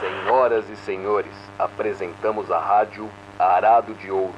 Senhoras e senhores, apresentamos a rádio Arado de Ouro.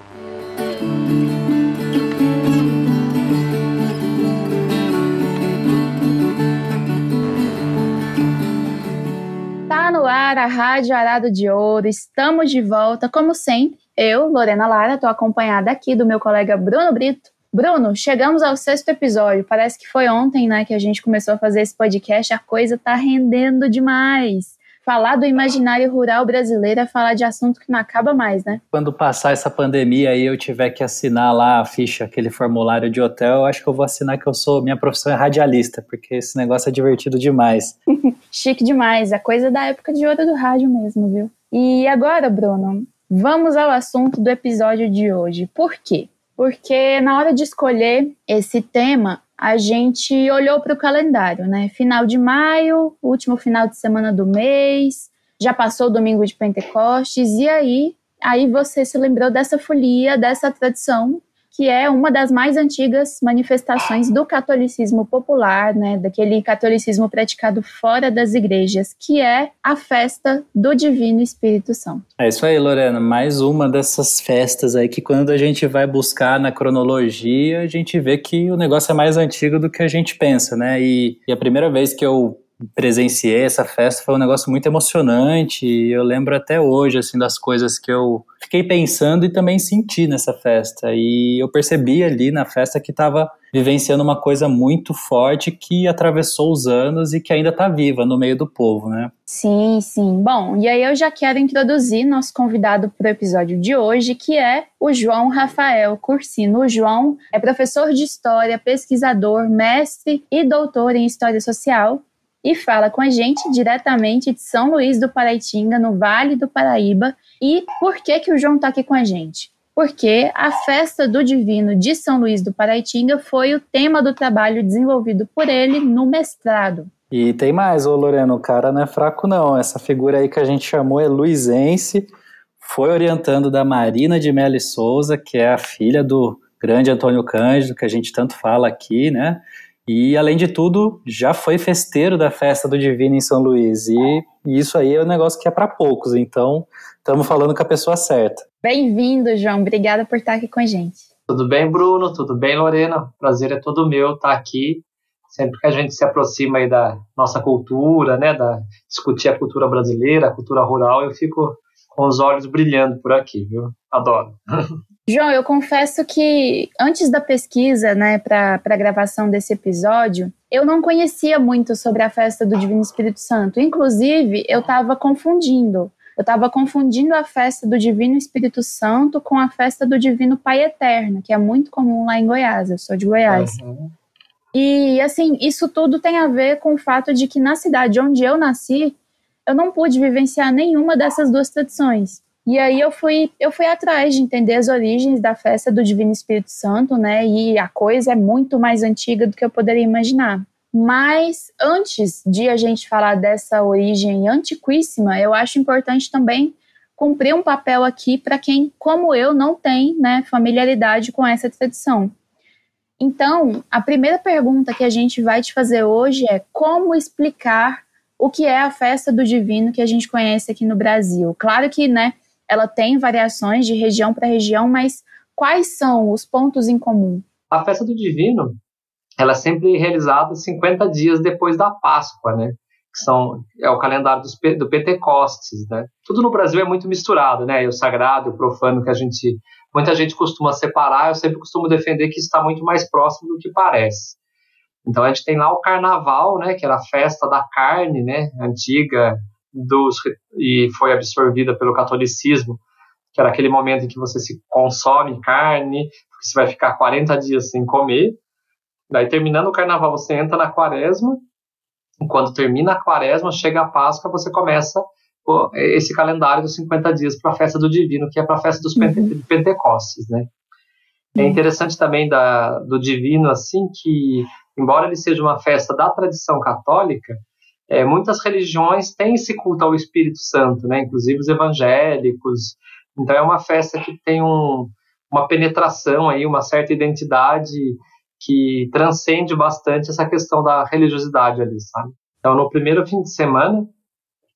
Tá no ar a Rádio Arado de Ouro, estamos de volta, como sempre. Eu, Lorena Lara, estou acompanhada aqui do meu colega Bruno Brito. Bruno, chegamos ao sexto episódio. Parece que foi ontem, né, que a gente começou a fazer esse podcast. A coisa tá rendendo demais. Falar do imaginário rural brasileiro é falar de assunto que não acaba mais, né? Quando passar essa pandemia e eu tiver que assinar lá a ficha, aquele formulário de hotel, eu acho que eu vou assinar que eu sou, minha profissão é radialista, porque esse negócio é divertido demais. Chique demais, a coisa da época de ouro do rádio mesmo, viu? E agora, Bruno, vamos ao assunto do episódio de hoje. Por quê? Porque na hora de escolher esse tema, a gente olhou para o calendário, né? Final de maio, último final de semana do mês, já passou o domingo de Pentecostes, e aí, aí você se lembrou dessa folia, dessa tradição que é uma das mais antigas manifestações do catolicismo popular, né, daquele catolicismo praticado fora das igrejas, que é a festa do Divino Espírito Santo. É isso aí, Lorena, mais uma dessas festas aí que quando a gente vai buscar na cronologia, a gente vê que o negócio é mais antigo do que a gente pensa, né? E, e a primeira vez que eu presenciei essa festa foi um negócio muito emocionante e eu lembro até hoje assim das coisas que eu fiquei pensando e também senti nessa festa e eu percebi ali na festa que estava vivenciando uma coisa muito forte que atravessou os anos e que ainda está viva no meio do povo, né? Sim, sim. Bom, e aí eu já quero introduzir nosso convidado para o episódio de hoje, que é o João Rafael Cursino. O João é professor de história, pesquisador, mestre e doutor em história social e fala com a gente diretamente de São Luís do Paraitinga, no Vale do Paraíba. E por que que o João está aqui com a gente? Porque a festa do Divino de São Luís do Paraitinga foi o tema do trabalho desenvolvido por ele no mestrado. E tem mais, ô Lorena, o cara não é fraco não. Essa figura aí que a gente chamou é luizense, foi orientando da Marina de Melo Souza, que é a filha do grande Antônio Cândido, que a gente tanto fala aqui, né? E, além de tudo, já foi festeiro da festa do Divino em São Luís. E, e isso aí é um negócio que é para poucos. Então, estamos falando com a pessoa certa. Bem-vindo, João. Obrigada por estar aqui com a gente. Tudo bem, Bruno? Tudo bem, Lorena? Prazer é todo meu estar aqui. Sempre que a gente se aproxima aí da nossa cultura, né, da discutir a cultura brasileira, a cultura rural, eu fico com os olhos brilhando por aqui, viu? Adoro. João, eu confesso que antes da pesquisa, né, para a gravação desse episódio, eu não conhecia muito sobre a festa do Divino Espírito Santo. Inclusive, eu estava confundindo. Eu estava confundindo a festa do Divino Espírito Santo com a festa do Divino Pai Eterno, que é muito comum lá em Goiás. Eu sou de Goiás. Uhum. E, assim, isso tudo tem a ver com o fato de que na cidade onde eu nasci, eu não pude vivenciar nenhuma dessas duas tradições. E aí eu fui, eu fui atrás de entender as origens da festa do Divino Espírito Santo, né? E a coisa é muito mais antiga do que eu poderia imaginar. Mas antes de a gente falar dessa origem antiquíssima, eu acho importante também cumprir um papel aqui para quem, como eu, não tem né, familiaridade com essa tradição. Então, a primeira pergunta que a gente vai te fazer hoje é como explicar o que é a festa do divino que a gente conhece aqui no Brasil. Claro que, né, ela tem variações de região para região, mas quais são os pontos em comum? A festa do divino, ela é sempre realizada 50 dias depois da Páscoa, né? Que são, é o calendário dos, do Pentecostes, né? Tudo no Brasil é muito misturado, né? E o sagrado o profano que a gente, muita gente costuma separar, eu sempre costumo defender que está muito mais próximo do que parece. Então a gente tem lá o carnaval, né, que era a festa da carne, né, antiga dos e foi absorvida pelo catolicismo, que era aquele momento em que você se consome carne, porque você vai ficar 40 dias sem comer. Daí terminando o carnaval você entra na quaresma. E quando termina a quaresma, chega a Páscoa, você começa esse calendário dos 50 dias para a festa do divino, que é para a festa dos uhum. Pentecostes, né? É uhum. interessante também da, do divino assim que embora ele seja uma festa da tradição católica, é, muitas religiões têm esse culto ao Espírito Santo, né? inclusive os evangélicos. Então é uma festa que tem um, uma penetração aí, uma certa identidade que transcende bastante essa questão da religiosidade ali, sabe? Então no primeiro fim de semana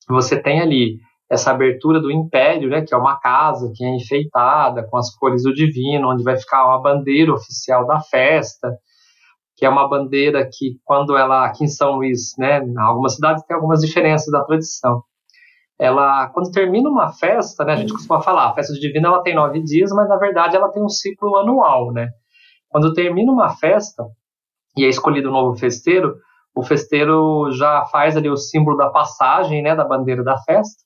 você tem ali essa abertura do império, né, que é uma casa que é enfeitada com as cores do divino, onde vai ficar uma bandeira oficial da festa, que é uma bandeira que quando ela aqui em São Luís, né, em algumas cidades tem algumas diferenças da tradição. Ela, quando termina uma festa, né, a gente costuma falar, a festa do divino ela tem nove dias, mas na verdade ela tem um ciclo anual, né. Quando termina uma festa e é escolhido um novo festeiro, o festeiro já faz ali o símbolo da passagem, né, da bandeira da festa.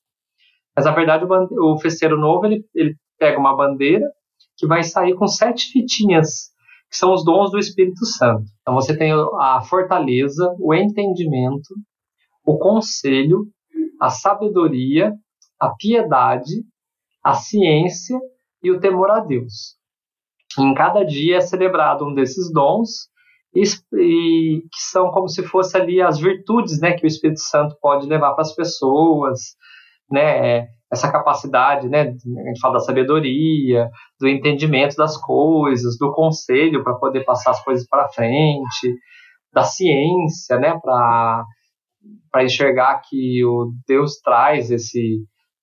Mas na verdade o, o festeiro novo ele, ele pega uma bandeira que vai sair com sete fitinhas, que são os dons do Espírito Santo. Então você tem a fortaleza, o entendimento, o conselho, a sabedoria, a piedade, a ciência e o temor a Deus. Em cada dia é celebrado um desses dons e, que são como se fosse ali as virtudes, né, que o Espírito Santo pode levar para as pessoas, né, essa capacidade, né, a gente fala da sabedoria, do entendimento das coisas, do conselho para poder passar as coisas para frente, da ciência, né, para para enxergar que o Deus traz esse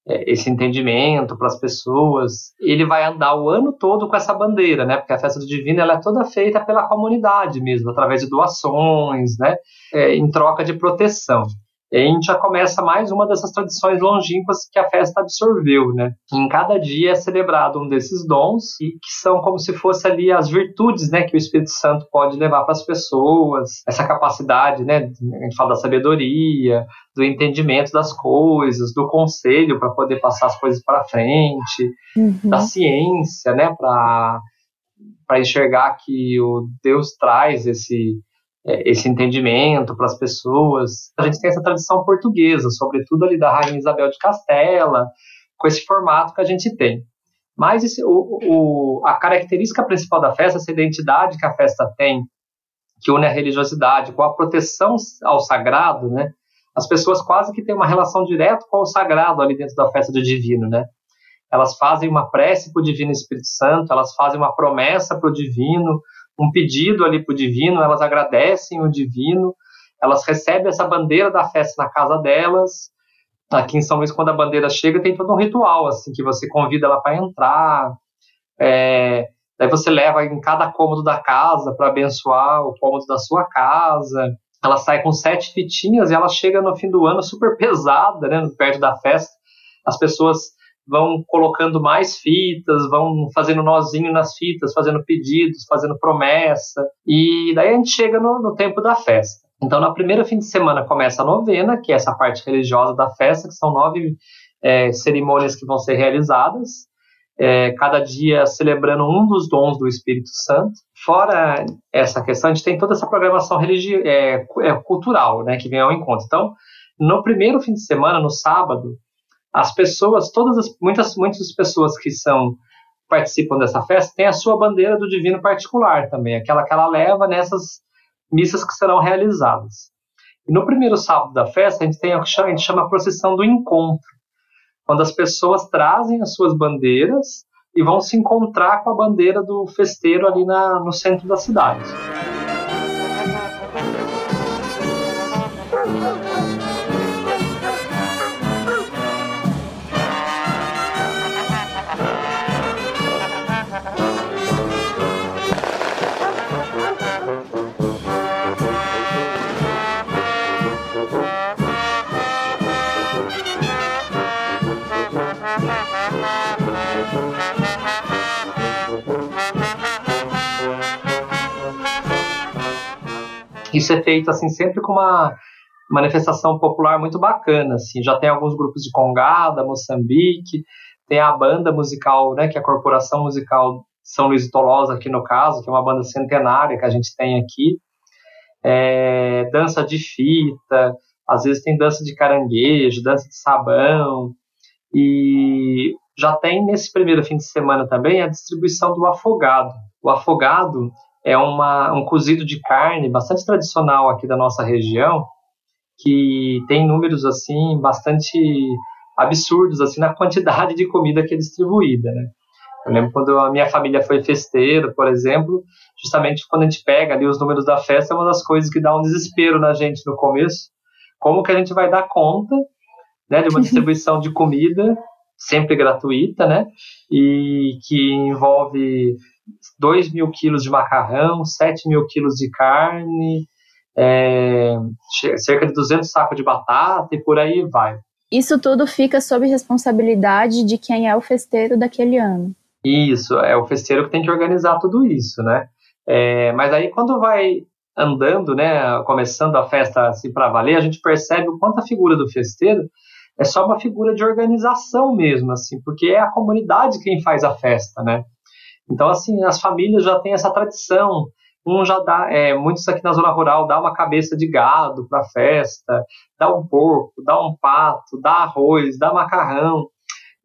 é, esse entendimento para as pessoas. Ele vai andar o ano todo com essa bandeira, né? Porque a festa do divino ela é toda feita pela comunidade mesmo, através de doações, né? É, em troca de proteção. E a gente já começa mais uma dessas tradições longínquas que a festa absorveu, né? Em cada dia é celebrado um desses dons e que são como se fosse ali as virtudes, né, que o Espírito Santo pode levar para as pessoas, essa capacidade, né, a gente fala da sabedoria, do entendimento das coisas, do conselho para poder passar as coisas para frente, uhum. da ciência, né, para para enxergar que o Deus traz esse é, esse entendimento para as pessoas. A gente tem essa tradição portuguesa, sobretudo ali da Rainha Isabel de Castela, com esse formato que a gente tem. Mas esse, o, o, a característica principal da festa, essa identidade que a festa tem, que une a religiosidade com a proteção ao sagrado, né? As pessoas quase que têm uma relação direta com o sagrado ali dentro da festa do divino, né? Elas fazem uma prece para o Divino Espírito Santo, elas fazem uma promessa para o Divino, um pedido ali para o divino, elas agradecem o divino, elas recebem essa bandeira da festa na casa delas. Aqui em São Luís, quando a bandeira chega, tem todo um ritual, assim, que você convida ela para entrar. É, daí você leva em cada cômodo da casa para abençoar o cômodo da sua casa. Ela sai com sete fitinhas e ela chega no fim do ano super pesada, né, perto da festa. As pessoas vão colocando mais fitas, vão fazendo nozinho nas fitas, fazendo pedidos, fazendo promessa. E daí a gente chega no, no tempo da festa. Então, na primeira fim de semana começa a novena, que é essa parte religiosa da festa, que são nove é, cerimônias que vão ser realizadas, é, cada dia celebrando um dos dons do Espírito Santo. Fora essa questão, a gente tem toda essa programação religi é, é cultural, né, que vem ao encontro. Então, no primeiro fim de semana, no sábado, as pessoas, todas as, muitas, muitas pessoas que são participam dessa festa têm a sua bandeira do divino particular também, aquela que ela leva nessas missas que serão realizadas. E no primeiro sábado da festa, a gente tem que a gente chama a procissão do encontro, quando as pessoas trazem as suas bandeiras e vão se encontrar com a bandeira do festeiro ali na, no centro da cidade. Isso é feito assim sempre com uma manifestação popular muito bacana, assim. Já tem alguns grupos de Congada, Moçambique, tem a banda musical, né, que é a Corporação Musical São Luís Tolosa aqui no caso, que é uma banda centenária que a gente tem aqui. É, dança de fita, às vezes tem dança de caranguejo, dança de sabão, e já tem nesse primeiro fim de semana também a distribuição do afogado. O afogado é uma, um cozido de carne bastante tradicional aqui da nossa região, que tem números assim bastante absurdos assim na quantidade de comida que é distribuída, né? Eu lembro quando a minha família foi festeira, por exemplo, justamente quando a gente pega ali os números da festa, é uma das coisas que dá um desespero na gente no começo. Como que a gente vai dar conta né, de uma distribuição de comida sempre gratuita, né, e que envolve 2 mil quilos de macarrão, 7 mil quilos de carne, é, cerca de 200 sacos de batata e por aí vai. Isso tudo fica sob responsabilidade de quem é o festeiro daquele ano. Isso, é o festeiro que tem que organizar tudo isso, né? É, mas aí quando vai andando, né, começando a festa assim para valer, a gente percebe o quanto a figura do festeiro é só uma figura de organização mesmo, assim, porque é a comunidade quem faz a festa, né? Então, assim, as famílias já têm essa tradição. Um já dá, é, muitos aqui na zona rural dá uma cabeça de gado para a festa, dá um porco, dá um pato, dá arroz, dá macarrão.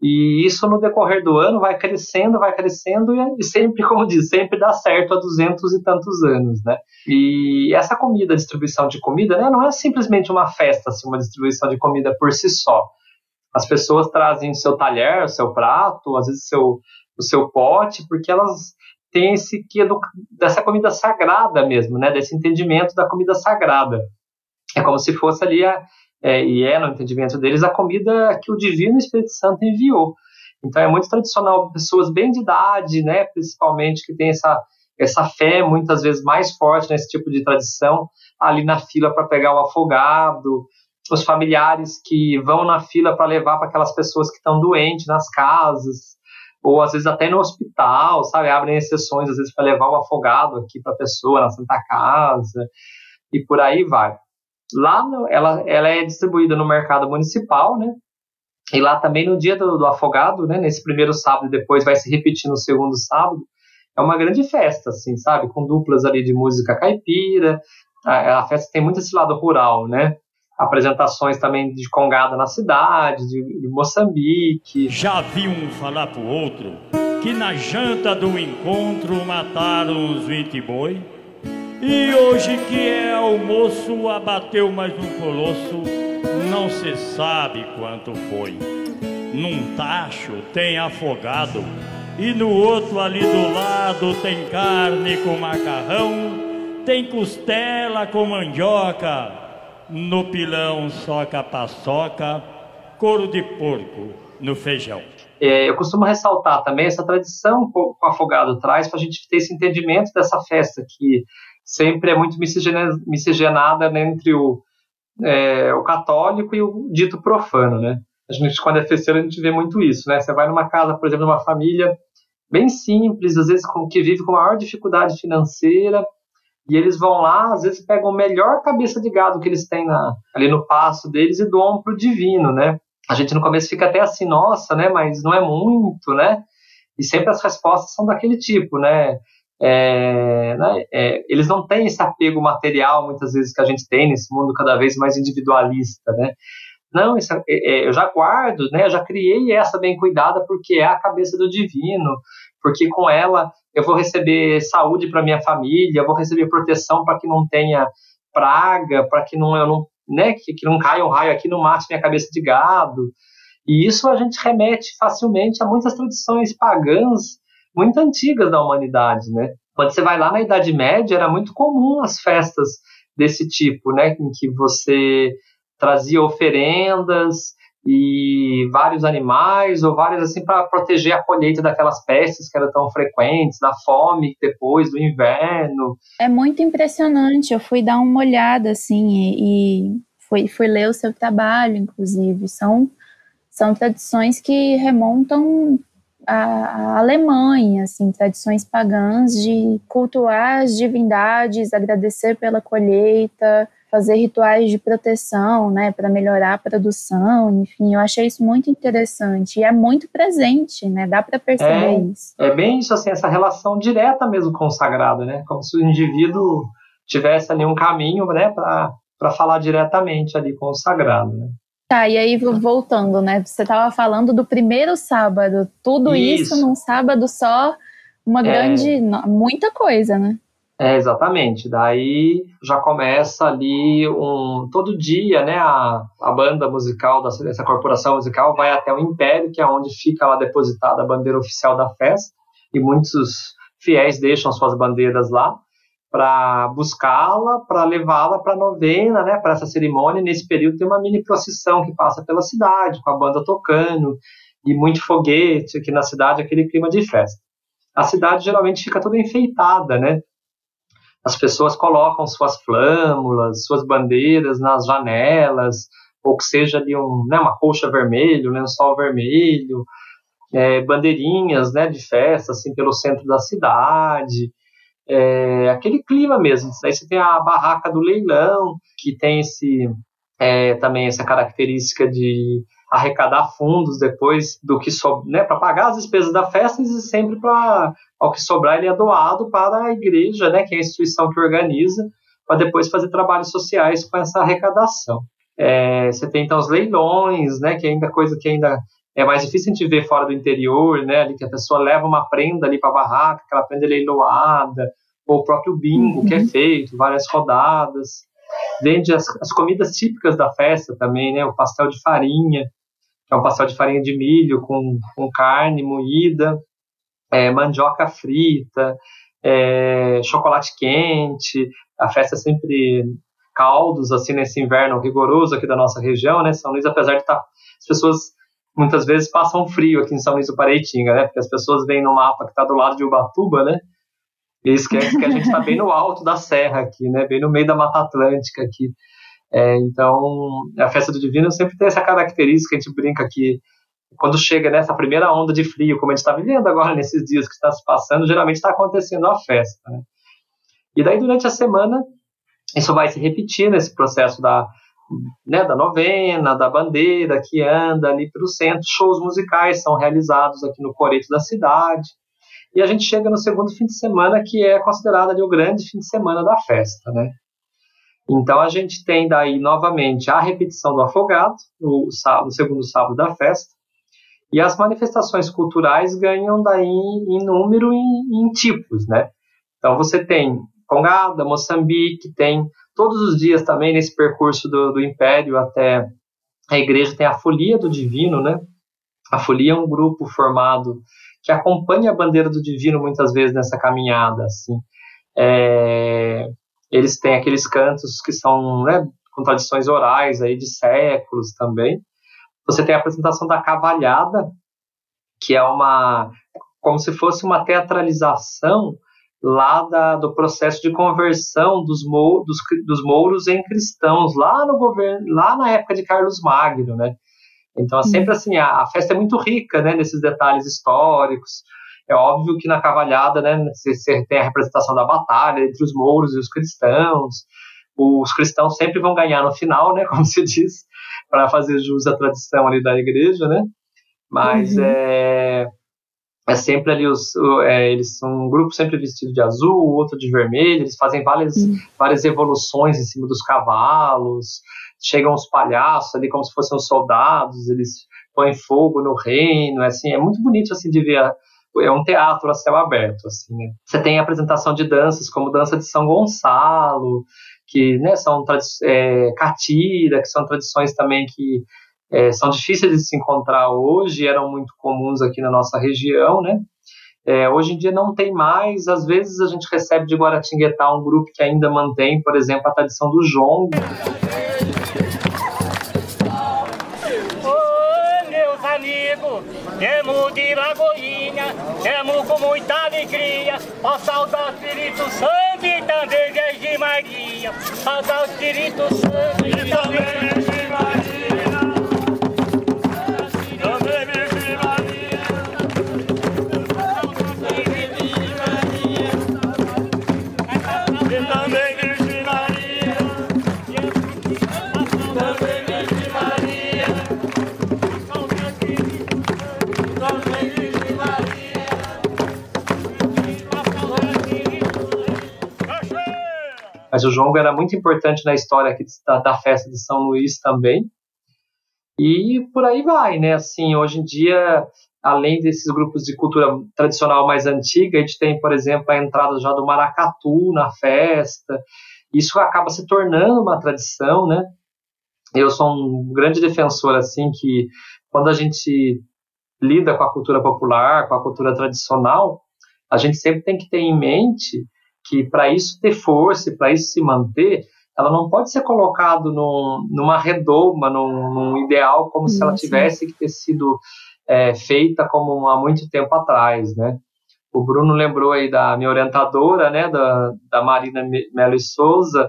E isso no decorrer do ano vai crescendo, vai crescendo e sempre, como diz, sempre dá certo há duzentos e tantos anos, né? E essa comida, distribuição de comida, né, não é simplesmente uma festa, assim, uma distribuição de comida por si só. As pessoas trazem o seu talher, o seu prato, às vezes seu, o seu pote, porque elas têm esse que dessa comida sagrada mesmo, né? Desse entendimento da comida sagrada. É como se fosse ali a, é, e é, no entendimento deles, a comida que o Divino Espírito Santo enviou. Então é muito tradicional, pessoas bem de idade, né, principalmente, que tem essa, essa fé muitas vezes mais forte nesse tipo de tradição, ali na fila para pegar o afogado, os familiares que vão na fila para levar para aquelas pessoas que estão doentes nas casas, ou às vezes até no hospital, sabe? Abrem exceções, às vezes, para levar o afogado aqui para a pessoa na Santa Casa, e por aí vai. Lá no, ela, ela é distribuída no mercado municipal, né? E lá também no dia do, do afogado, né? Nesse primeiro sábado depois vai se repetir no segundo sábado. É uma grande festa, assim, sabe? Com duplas ali de música caipira. A, a festa tem muito esse lado rural, né? apresentações também de congada na cidade, de, de, Moçambique. Já vi um falar pro outro que na janta do encontro mataram uns 20 boi e hoje que é almoço, abateu mais um colosso, não se sabe quanto foi. Num tacho tem afogado, e no outro ali do lado tem carne com macarrão, tem costela com mandioca, no pilão soca paçoca, couro de porco no feijão. É, eu costumo ressaltar também essa tradição que o afogado traz para a gente ter esse entendimento dessa festa que sempre é muito miscigenada né, entre o, é, o católico e o dito profano, né? A gente, quando é festeiro, a gente vê muito isso, né? Você vai numa casa, por exemplo, numa família bem simples, às vezes com, que vive com maior dificuldade financeira, e eles vão lá, às vezes pegam a melhor cabeça de gado que eles têm na, ali no passo deles e doam pro divino, né? A gente no começo fica até assim, nossa, né? Mas não é muito, né? E sempre as respostas são daquele tipo, né? É, né, é, eles não têm esse apego material, muitas vezes, que a gente tem nesse mundo cada vez mais individualista, né? Não, isso, é, é, eu já guardo, né? Eu já criei essa bem cuidada porque é a cabeça do divino, porque com ela eu vou receber saúde para minha família, eu vou receber proteção para que não tenha praga, para que não eu não, né, que, que não caia um raio aqui no mate minha cabeça de gado. E isso a gente remete facilmente a muitas tradições pagãs muito antigas da humanidade, né? Quando você vai lá na Idade Média, era muito comum as festas desse tipo, né? Em que você trazia oferendas e vários animais ou vários assim para proteger a colheita daquelas pestes que eram tão frequentes, da fome depois do inverno. É muito impressionante. Eu fui dar uma olhada assim e, e fui, fui ler o seu trabalho, inclusive. São são tradições que remontam a, a Alemanha, assim, tradições pagãs de cultuar as divindades, agradecer pela colheita, fazer rituais de proteção, né, para melhorar a produção, enfim, eu achei isso muito interessante e é muito presente, né, dá para perceber é, isso. É bem isso, assim, essa relação direta mesmo com o sagrado, né, como se o indivíduo tivesse ali um caminho, né, para falar diretamente ali com o sagrado, né. Tá, e aí voltando, né? Você estava falando do primeiro sábado, tudo isso, isso num sábado só, uma é. grande, muita coisa, né? É, exatamente. Daí já começa ali um. Todo dia, né? A, a banda musical dessa, dessa corporação musical vai até o Império, que é onde fica lá depositada a bandeira oficial da festa, e muitos fiéis deixam suas bandeiras lá. Para buscá-la, para levá-la para a novena, né, para essa cerimônia. Nesse período tem uma mini procissão que passa pela cidade, com a banda tocando, e muito foguete aqui na cidade, aquele clima de festa. A cidade geralmente fica toda enfeitada, né? As pessoas colocam suas flâmulas, suas bandeiras nas janelas, ou que seja ali um, né, uma colcha vermelha, um lençol vermelho, é, bandeirinhas né, de festa assim, pelo centro da cidade, é, aquele clima mesmo. Aí você tem a barraca do leilão, que tem esse, é, também essa característica de arrecadar fundos depois do que sobra, né, para pagar as despesas da festa e sempre para ao que sobrar ele é doado para a igreja, né, que é a instituição que organiza, para depois fazer trabalhos sociais com essa arrecadação. É, você tem então os leilões, né, que é ainda coisa que ainda é mais difícil a gente ver fora do interior, né, ali que a pessoa leva uma prenda ali para a barraca, aquela prenda leiloada, ou o próprio bingo uhum. que é uhum. feito, várias rodadas. Vende as, as comidas típicas da festa também, né, o pastel de farinha, que é um pastel de farinha de milho com, com carne moída, é, mandioca frita, é, chocolate quente, a festa é sempre caldos, assim, nesse inverno rigoroso aqui da nossa região, né, São Luís, apesar de estar, tá, as pessoas muitas vezes passam frio aqui em São Luís do Paraitinga, né, porque as pessoas veem no mapa que está do lado de Ubatuba, né, e esquece que a gente está bem no alto da serra aqui, né, bem no meio da Mata Atlântica aqui, é, então, a festa do Divino sempre tem essa característica, a gente brinca que quando chega nessa primeira onda de frio, como a gente está vivendo agora nesses dias que está se passando, geralmente está acontecendo a festa. Né? E daí, durante a semana, isso vai se repetir nesse processo da, né, da novena, da bandeira que anda ali pelo centro. Shows musicais são realizados aqui no Coreto da cidade. E a gente chega no segundo fim de semana, que é considerado ali o grande fim de semana da festa, né? Então a gente tem daí novamente a repetição do afogado, no, sábado, no segundo sábado da festa, e as manifestações culturais ganham daí em número e em, em tipos, né? Então você tem Congada, Moçambique, tem todos os dias também nesse percurso do, do Império até a igreja tem a Folia do Divino, né? A Folia é um grupo formado que acompanha a bandeira do Divino muitas vezes nessa caminhada, assim. É, eles têm aqueles cantos que são né, com tradições orais aí de séculos também. Você tem a apresentação da cavalhada, que é uma como se fosse uma teatralização lá da, do processo de conversão dos, mou, dos, dos mouros em cristãos lá no governo lá na época de Carlos Magno, né? Então, é sempre assim, a, a festa é muito rica, né, nesses detalhes históricos. É óbvio que na cavalhada, né, você tem a representação da batalha entre os mouros e os cristãos. Os cristãos sempre vão ganhar no final, né, como se diz, para fazer jus à tradição ali da igreja, né? Mas uhum. é, é sempre ali os é, eles são um grupo sempre vestido de azul, outro de vermelho. Eles fazem várias uhum. várias evoluções em cima dos cavalos. Chegam os palhaços ali como se fossem os soldados. Eles põem fogo no reino. É, assim, é muito bonito assim de ver a, é um teatro a céu aberto, assim, né? Você tem a apresentação de danças, como dança de São Gonçalo, que né, são é, catira, que são tradições também que é, são difíceis de se encontrar hoje, eram muito comuns aqui na nossa região, né? É, hoje em dia não tem mais, às vezes a gente recebe de Guaratinguetá um grupo que ainda mantém, por exemplo, a tradição do jongo. Temos de Lagoinha, temos com muita alegria, passar o Espírito Santo e também de Maria, passar o Espírito Santo O jongo era muito importante na história aqui da, da festa de São Luís também. E por aí vai, né? Assim, hoje em dia, além desses grupos de cultura tradicional mais antiga, a gente tem, por exemplo, a entrada já do maracatu na festa. Isso acaba se tornando uma tradição, né? Eu sou um grande defensor, assim, que quando a gente lida com a cultura popular, com a cultura tradicional, a gente sempre tem que ter em mente que para isso ter força para isso se manter, ela não pode ser colocada num, numa redoma, num, num, ideal como se ela tivesse que ter sido é, feita como há muito tempo atrás, né? O Bruno lembrou aí da minha orientadora, né, da, da Marina Melo e Souza,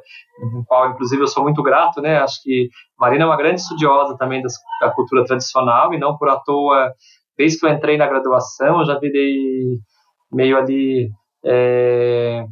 com qual, inclusive, eu sou muito grato, né, acho que Marina é uma grande estudiosa também das, da cultura tradicional, e não por à toa, desde que eu entrei na graduação, eu já virei meio ali é,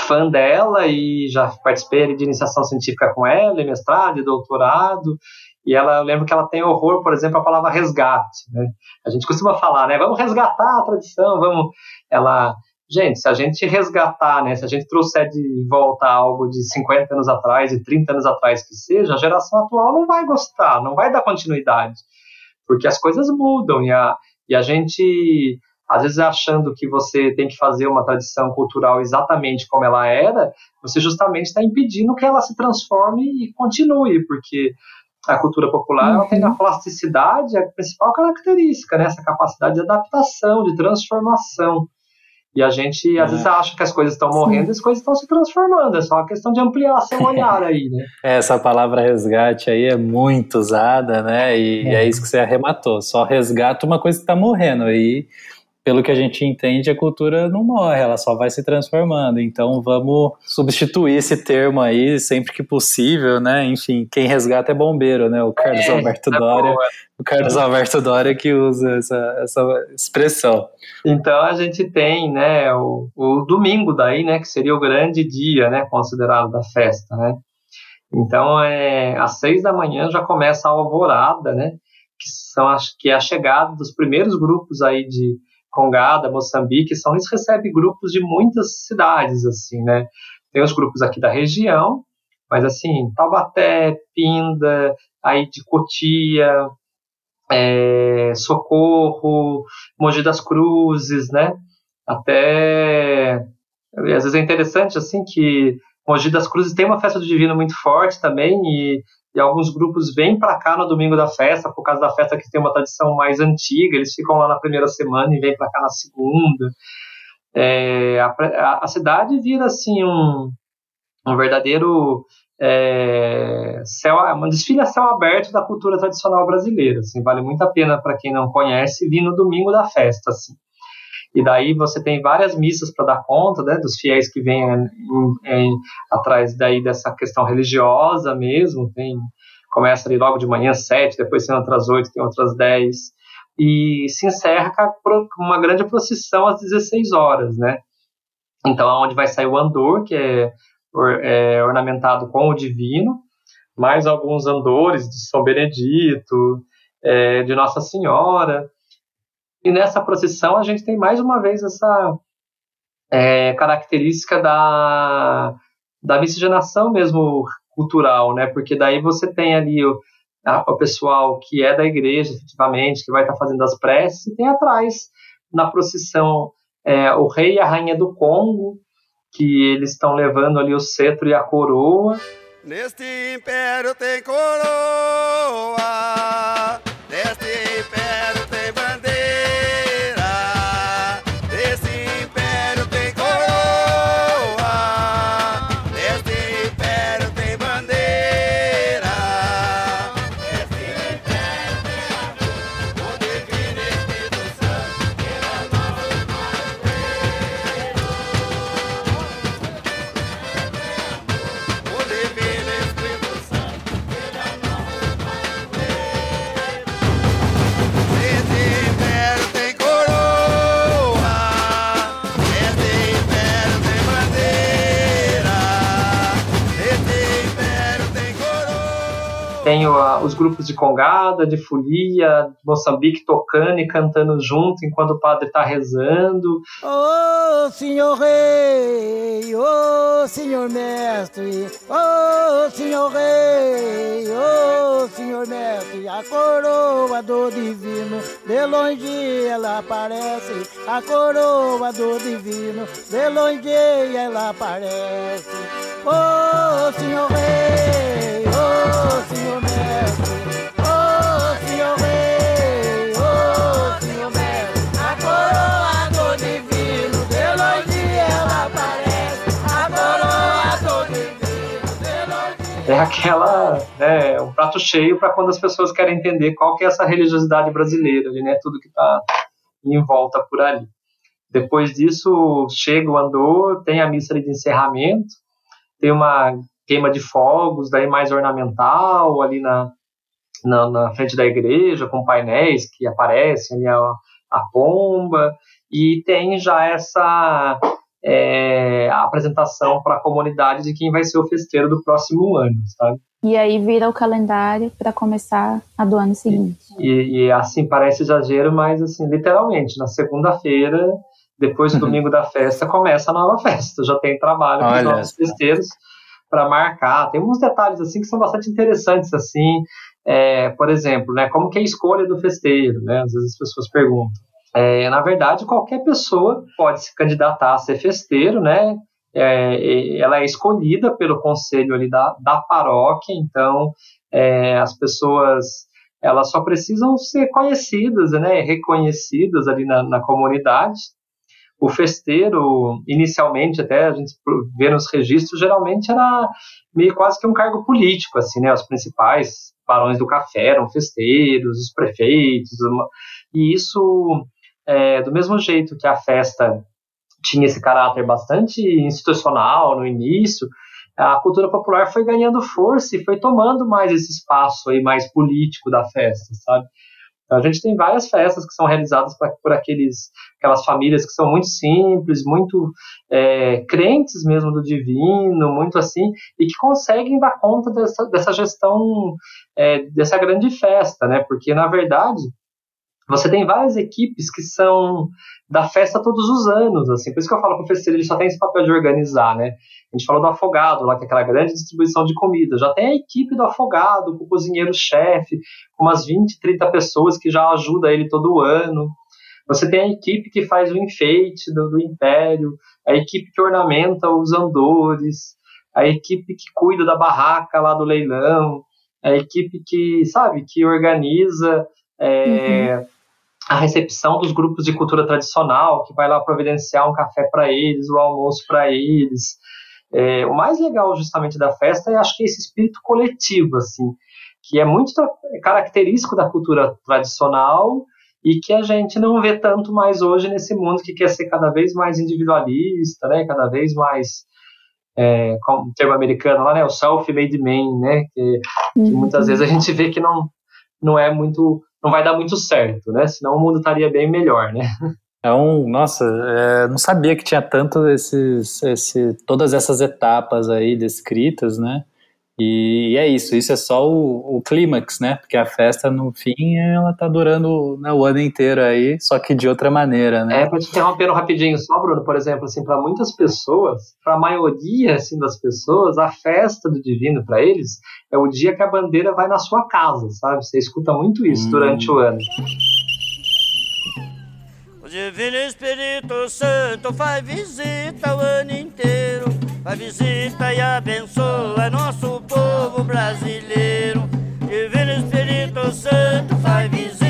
fã dela e já participei de iniciação científica com ela, mestrado e doutorado, e ela, eu lembro que ela tem horror, por exemplo, a palavra resgate, né? A gente costuma falar, né? Vamos resgatar a tradição, vamos. Ela, gente, se a gente resgatar, né? Se a gente trouxer de volta algo de 50 anos atrás, de 30 anos atrás que seja, a geração atual não vai gostar, não vai dar continuidade, porque as coisas mudam e a, e a gente às vezes achando que você tem que fazer uma tradição cultural exatamente como ela era, você justamente está impedindo que ela se transforme e continue, porque a cultura popular ela tem na uhum. plasticidade a principal característica, né? essa capacidade de adaptação, de transformação. E a gente, às é. vezes, acha que as coisas estão morrendo e as coisas estão se transformando. É só uma questão de ampliar seu olhar aí, né? Essa palavra resgate aí é muito usada, né? E é, é isso que você arrematou. Só resgata uma coisa que está morrendo. E pelo que a gente entende, a cultura não morre, ela só vai se transformando. Então vamos substituir esse termo aí sempre que possível, né? Enfim, quem resgata é bombeiro, né? O Carlos é, Alberto é Dória, boa. o Carlos Alberto Dória que usa essa, essa expressão. Então a gente tem, né, o, o domingo daí, né, que seria o grande dia, né, considerado da festa, né? Então é às seis da manhã já começa a alvorada, né? Que são acho que é a chegada dos primeiros grupos aí de Congada, Moçambique, São Luís recebe grupos de muitas cidades, assim, né? Tem os grupos aqui da região, mas assim, Taubaté, Pinda, aí de Cotia, é, Socorro, Mogi das Cruzes, né? Até às vezes é interessante assim que Mogi das Cruzes tem uma festa do Divino muito forte também e e alguns grupos vêm para cá no domingo da festa, por causa da festa que tem uma tradição mais antiga, eles ficam lá na primeira semana e vêm para cá na segunda. É, a, a, cidade vira assim um, um verdadeiro é, céu, uma desfile a céu aberto da cultura tradicional brasileira. Assim, vale muito a pena para quem não conhece vir no domingo da festa. Assim. E daí você tem várias missas para dar conta, né, dos fiéis que vêm em, em, atrás daí dessa questão religiosa mesmo. Tem, começa ali logo de manhã sete, depois tem outras oito, tem outras dez e se encerra com uma grande procissão às 16 horas, né? Então, aonde vai sair o andor, que é, é ornamentado com o divino, mais alguns andores de São Benedito, é, de Nossa Senhora, e nessa procissão a gente tem mais uma vez essa é, característica da, da miscigenação mesmo cultural, né? Porque daí você tem ali o, a, o pessoal que é da igreja, efetivamente, que vai estar tá fazendo as preces, e tem atrás, na procissão, é, o rei e a rainha do Congo, que eles estão levando ali o cetro e a coroa. Neste império tem coroa, grupos de congada, de folia, Moçambique tocando e cantando junto enquanto o padre está rezando. Oh, senhor rei, oh, senhor mestre, oh, senhor rei, oh, senhor mestre, a coroa do divino, de longe ela aparece, a coroa do divino, de longe ela aparece. Oh, senhor rei, oh, senhor mestre, é aquela, né, um prato cheio para quando as pessoas querem entender qual que é essa religiosidade brasileira, né, tudo que está em volta por ali. Depois disso, chega o andor, tem a missa de encerramento, tem uma queima de fogos, daí mais ornamental ali na, na, na frente da igreja, com painéis que aparecem ali a, a pomba, e tem já essa é, apresentação para a comunidade de quem vai ser o festeiro do próximo ano, sabe? E aí vira o calendário para começar a do ano seguinte. E, e, assim, parece exagero, mas assim, literalmente, na segunda-feira, depois do domingo da festa, começa a nova festa. Já tem trabalho com os nossos festeiros para marcar. Tem uns detalhes assim que são bastante interessantes, assim, é, por exemplo, né, como que é a escolha do festeiro, né? Às vezes as pessoas perguntam. É, na verdade, qualquer pessoa pode se candidatar a ser festeiro, né? É, ela é escolhida pelo conselho ali da, da paróquia, então é, as pessoas elas só precisam ser conhecidas, né, reconhecidas ali na, na comunidade. O festeiro, inicialmente, até a gente vê nos registros, geralmente era meio quase que um cargo político, assim, né? Os principais barões do café eram festeiros, os prefeitos, e isso é, do mesmo jeito que a festa tinha esse caráter bastante institucional no início, a cultura popular foi ganhando força e foi tomando mais esse espaço aí mais político da festa, sabe? Então, a gente tem várias festas que são realizadas pra, por aqueles, aquelas famílias que são muito simples, muito é, crentes mesmo do divino, muito assim, e que conseguem dar conta dessa, dessa gestão é, dessa grande festa, né? Porque, na verdade, você tem várias equipes que são da festa todos os anos, assim, por isso que eu falo que o festeiro ele só tem esse papel de organizar, né? A gente falou do afogado, lá que é aquela grande distribuição de comida. Já tem a equipe do afogado, com o cozinheiro-chefe, com umas 20, 30 pessoas que já ajudam ele todo ano. Você tem a equipe que faz o enfeite do, do império, a equipe que ornamenta os andores, a equipe que cuida da barraca lá do leilão, a equipe que, sabe, que organiza é, uhum a recepção dos grupos de cultura tradicional, que vai lá providenciar um café para eles, o almoço para eles. É, o mais legal justamente da festa é acho que esse espírito coletivo, assim, que é muito característico da cultura tradicional e que a gente não vê tanto mais hoje nesse mundo que quer ser cada vez mais individualista, né, cada vez mais é, como o termo americano lá, né, o self-made man, né, que, que muitas vezes a gente vê que não não é muito não vai dar muito certo, né? Senão o mundo estaria bem melhor, né? Um, nossa, é, não sabia que tinha tanto esses, esse, todas essas etapas aí descritas, né? E, é isso, isso é só o, o clímax, né? Porque a festa, no fim, ela tá durando né, o ano inteiro aí, só que de outra maneira, né? É, pra te interromper rapidinho só, Bruno, por exemplo, assim, para muitas pessoas, para a maioria, assim, das pessoas, a festa do divino, para eles, é o dia que a bandeira vai na sua casa, sabe? Você escuta muito isso hum. durante o ano. Divino Espírito Santo faz visita o ano inteiro Faz visita e abençoa nosso povo brasileiro. Divino Espírito Santo faz visita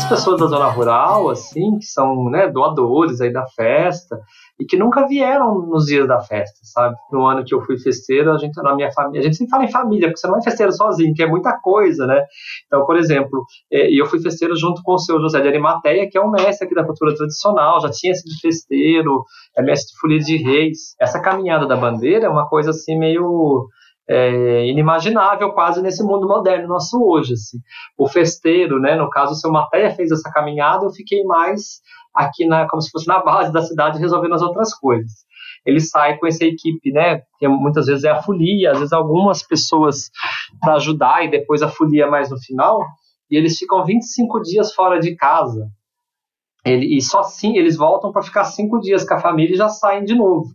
muitas pessoas da zona rural, assim, que são né, doadores aí da festa e que nunca vieram nos dias da festa, sabe? No ano que eu fui festeiro, a gente na minha família, a gente sempre fala em família, porque você não é festeiro sozinho, que é muita coisa, né? Então, por exemplo, é, eu fui festeiro junto com o seu José de Arimateia, que é um mestre aqui da cultura tradicional, já tinha sido festeiro, é mestre de folia de reis. Essa caminhada da bandeira é uma coisa assim meio é, inimaginável quase nesse mundo moderno nosso hoje. Assim. O festeiro, né, no caso, o seu Matéia fez essa caminhada, eu fiquei mais aqui na, como se fosse na base da cidade resolvendo as outras coisas. Ele sai com essa equipe, né? Que muitas vezes é a folia, às vezes algumas pessoas para ajudar e depois a folia mais no final. E eles ficam 25 dias fora de casa. Ele, e só assim eles voltam para ficar cinco dias com a família e já saem de novo.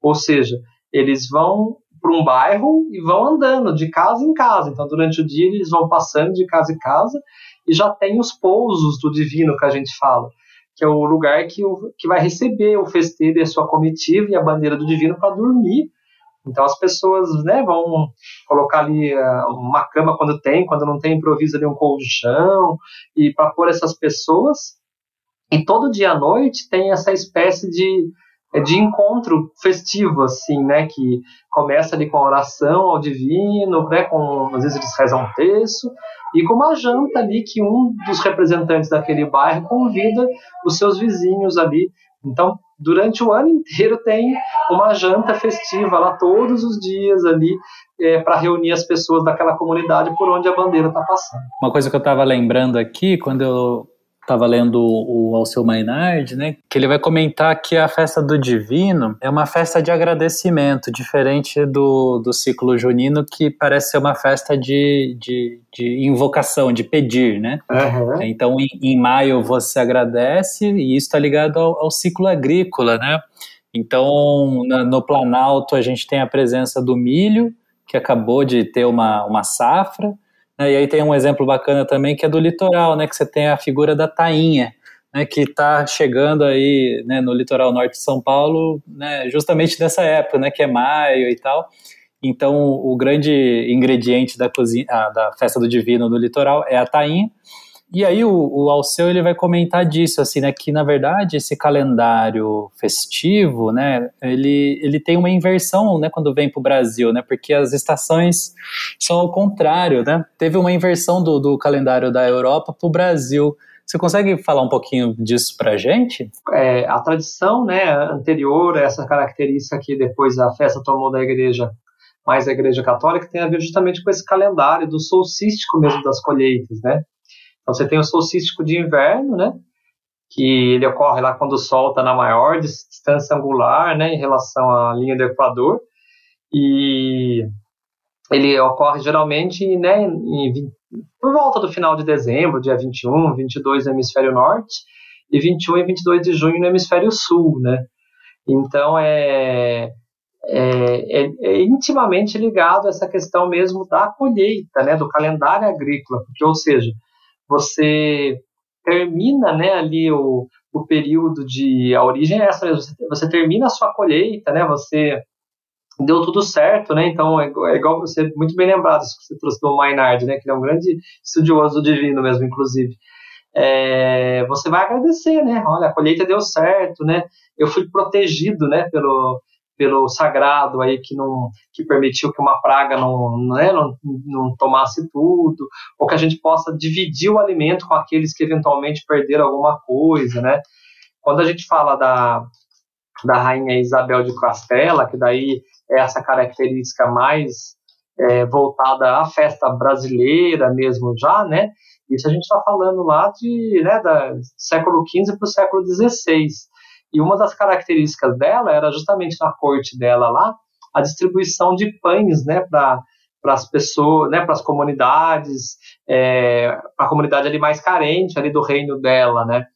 Ou seja, eles vão para um bairro e vão andando de casa em casa. Então, durante o dia, eles vão passando de casa em casa e já tem os pousos do divino que a gente fala que é o lugar que, o, que vai receber o festeiro e a sua comitiva e a bandeira do divino para dormir Então as pessoas né, vão colocar ali uh, uma cama quando tem, quando não tem, improvisa ali um colchão, e para pôr essas pessoas. E todo dia à noite tem essa espécie de, de encontro festivo, assim, né? Que começa ali com a oração ao divino, né? Com, às vezes eles rezam um texto, e com uma janta ali que um dos representantes daquele bairro convida os seus vizinhos ali. Então, durante o ano inteiro tem uma janta festiva lá todos os dias ali é, para reunir as pessoas daquela comunidade por onde a bandeira está passando. Uma coisa que eu estava lembrando aqui quando eu estava lendo o Alceu Maynard, né, que ele vai comentar que a festa do divino é uma festa de agradecimento, diferente do, do ciclo junino, que parece ser uma festa de, de, de invocação, de pedir, né? Uhum. Então, em, em, maio você agradece, e isso está ligado ao, ao, ciclo agrícola, né? Então, na, no Planalto, a gente tem a presença do milho, que acabou de ter uma, uma safra? E aí tem um exemplo bacana também que é do litoral, né? Que você tem a figura da tainha, né? Que está chegando aí né, no litoral norte de São Paulo, né? Justamente nessa época, né? Que é maio e tal. Então, o grande ingrediente da cozinha, ah, da festa do divino no litoral é a tainha. E aí o, o Alceu ele vai comentar disso, assim, né, que na verdade esse calendário festivo, né, ele, ele tem uma inversão, né, quando vem para o Brasil, né, porque as estações são ao contrário, né. Teve uma inversão do, do calendário da Europa para o Brasil. Você consegue falar um pouquinho disso para a gente? É, a tradição, né, anterior, essa característica que depois a festa tomou da igreja, mais a igreja católica, tem a ver justamente com esse calendário do solstístico mesmo das colheitas, né. Então você tem o solstístico de inverno, né? Que ele ocorre lá quando o Sol está na maior distância angular, né? Em relação à linha do Equador. E ele ocorre geralmente, né? Em, por volta do final de dezembro, dia 21, 22 no hemisfério norte e 21 e 22 de junho no hemisfério sul, né? Então é, é, é, é, intimamente ligado a essa questão mesmo da colheita, né, do calendário agrícola, porque, ou seja, você termina né, ali o, o período de. A origem é essa, você, você termina a sua colheita, né? Você deu tudo certo, né? Então é, é igual você muito bem lembrado isso que você trouxe do Maynard, né? Que ele é um grande estudioso divino mesmo, inclusive. É, você vai agradecer, né? Olha, a colheita deu certo, né? Eu fui protegido, né? Pelo pelo sagrado aí que não que permitiu que uma praga não, né, não, não tomasse tudo, ou que a gente possa dividir o alimento com aqueles que eventualmente perderam alguma coisa, né? Quando a gente fala da, da rainha Isabel de Castela, que daí é essa característica mais é, voltada à festa brasileira mesmo já, né? Isso a gente está falando lá de né, da século XV para o século XVI. E uma das características dela era justamente na corte dela lá a distribuição de pães, né, para para as pessoas, né, para as comunidades, é, a comunidade ali mais carente ali do reino dela, né?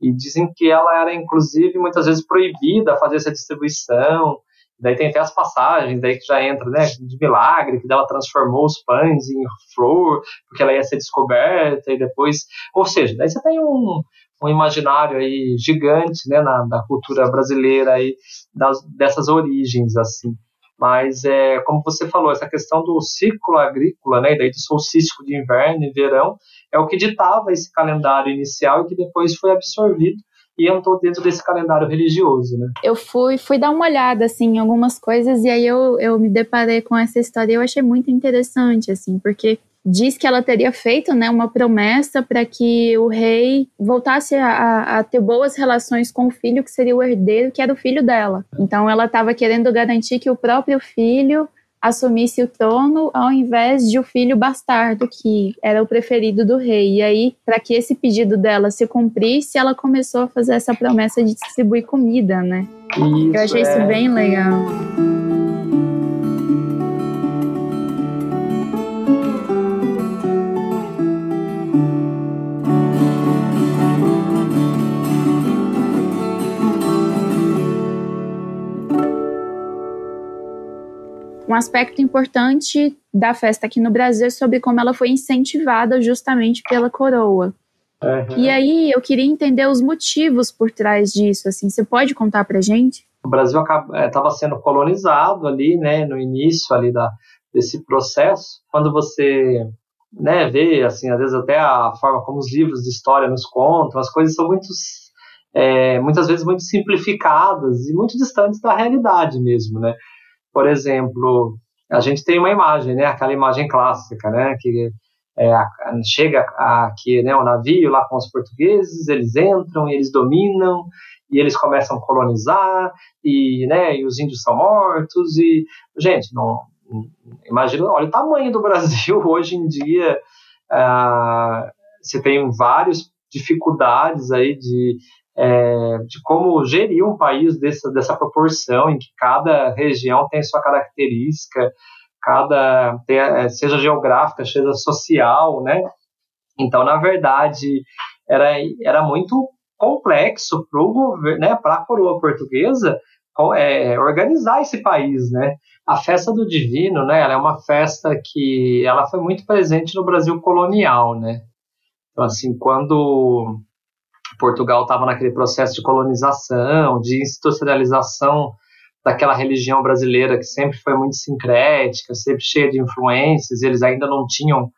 E dizem que ela era inclusive muitas vezes proibida a fazer essa distribuição. Daí tem até as passagens, daí que já entra, né, de milagre, que ela transformou os pães em flor, porque ela ia ser descoberta e depois, ou seja, daí você tem um, um imaginário aí gigante, né, na, na cultura brasileira aí das, dessas origens assim. Mas é como você falou, essa questão do ciclo agrícola, né, e daí do solstício de inverno e verão, é o que ditava esse calendário inicial e que depois foi absorvido e entrou dentro desse calendário religioso, né? Eu fui, fui dar uma olhada, assim, em algumas coisas e aí eu, eu me deparei com essa história e eu achei muito interessante, assim, porque diz que ela teria feito né, uma promessa para que o rei voltasse a, a, ter boas relações com o filho, que seria o herdeiro, que era o filho dela. Então ela estava querendo garantir que o próprio filho assumisse o trono ao invés de o filho bastardo, que era o preferido do rei. E aí, para que esse pedido dela se cumprisse, ela começou a fazer essa promessa de distribuir comida, né? Isso, Eu achei é. isso bem legal. Um aspecto importante da festa aqui no Brasil é sobre como ela foi incentivada justamente pela coroa. Uhum. E aí eu queria entender os motivos por trás disso. Assim, você pode contar pra gente? o Brasil estava é, sendo colonizado ali, né, no início ali da, desse processo. Quando você né, vê, assim, às vezes até a forma como os livros de história nos contam, as coisas são muito, é, muitas vezes muito simplificadas e muito distantes da realidade mesmo, né. Por exemplo, a gente tem uma imagem, né, aquela imagem clássica, né, que é, chega aqui né, o navio lá com os portugueses, eles entram eles dominam e eles começam a colonizar e, né, e os índios são mortos e gente não imagina olha o tamanho do Brasil hoje em dia. Ah, você tem várias dificuldades aí de é, de como gerir um país dessa, dessa proporção, em que cada região tem sua característica, cada é, seja geográfica, seja social, né? Então, na verdade, era, era muito complexo para o governo, né, para a coroa portuguesa é, organizar esse país, né? A festa do Divino, né? Ela é uma festa que ela foi muito presente no Brasil colonial, né? Então, assim, quando Portugal estava naquele processo de colonização, de institucionalização daquela religião brasileira que sempre foi muito sincrética, sempre cheia de influências, eles ainda não tinham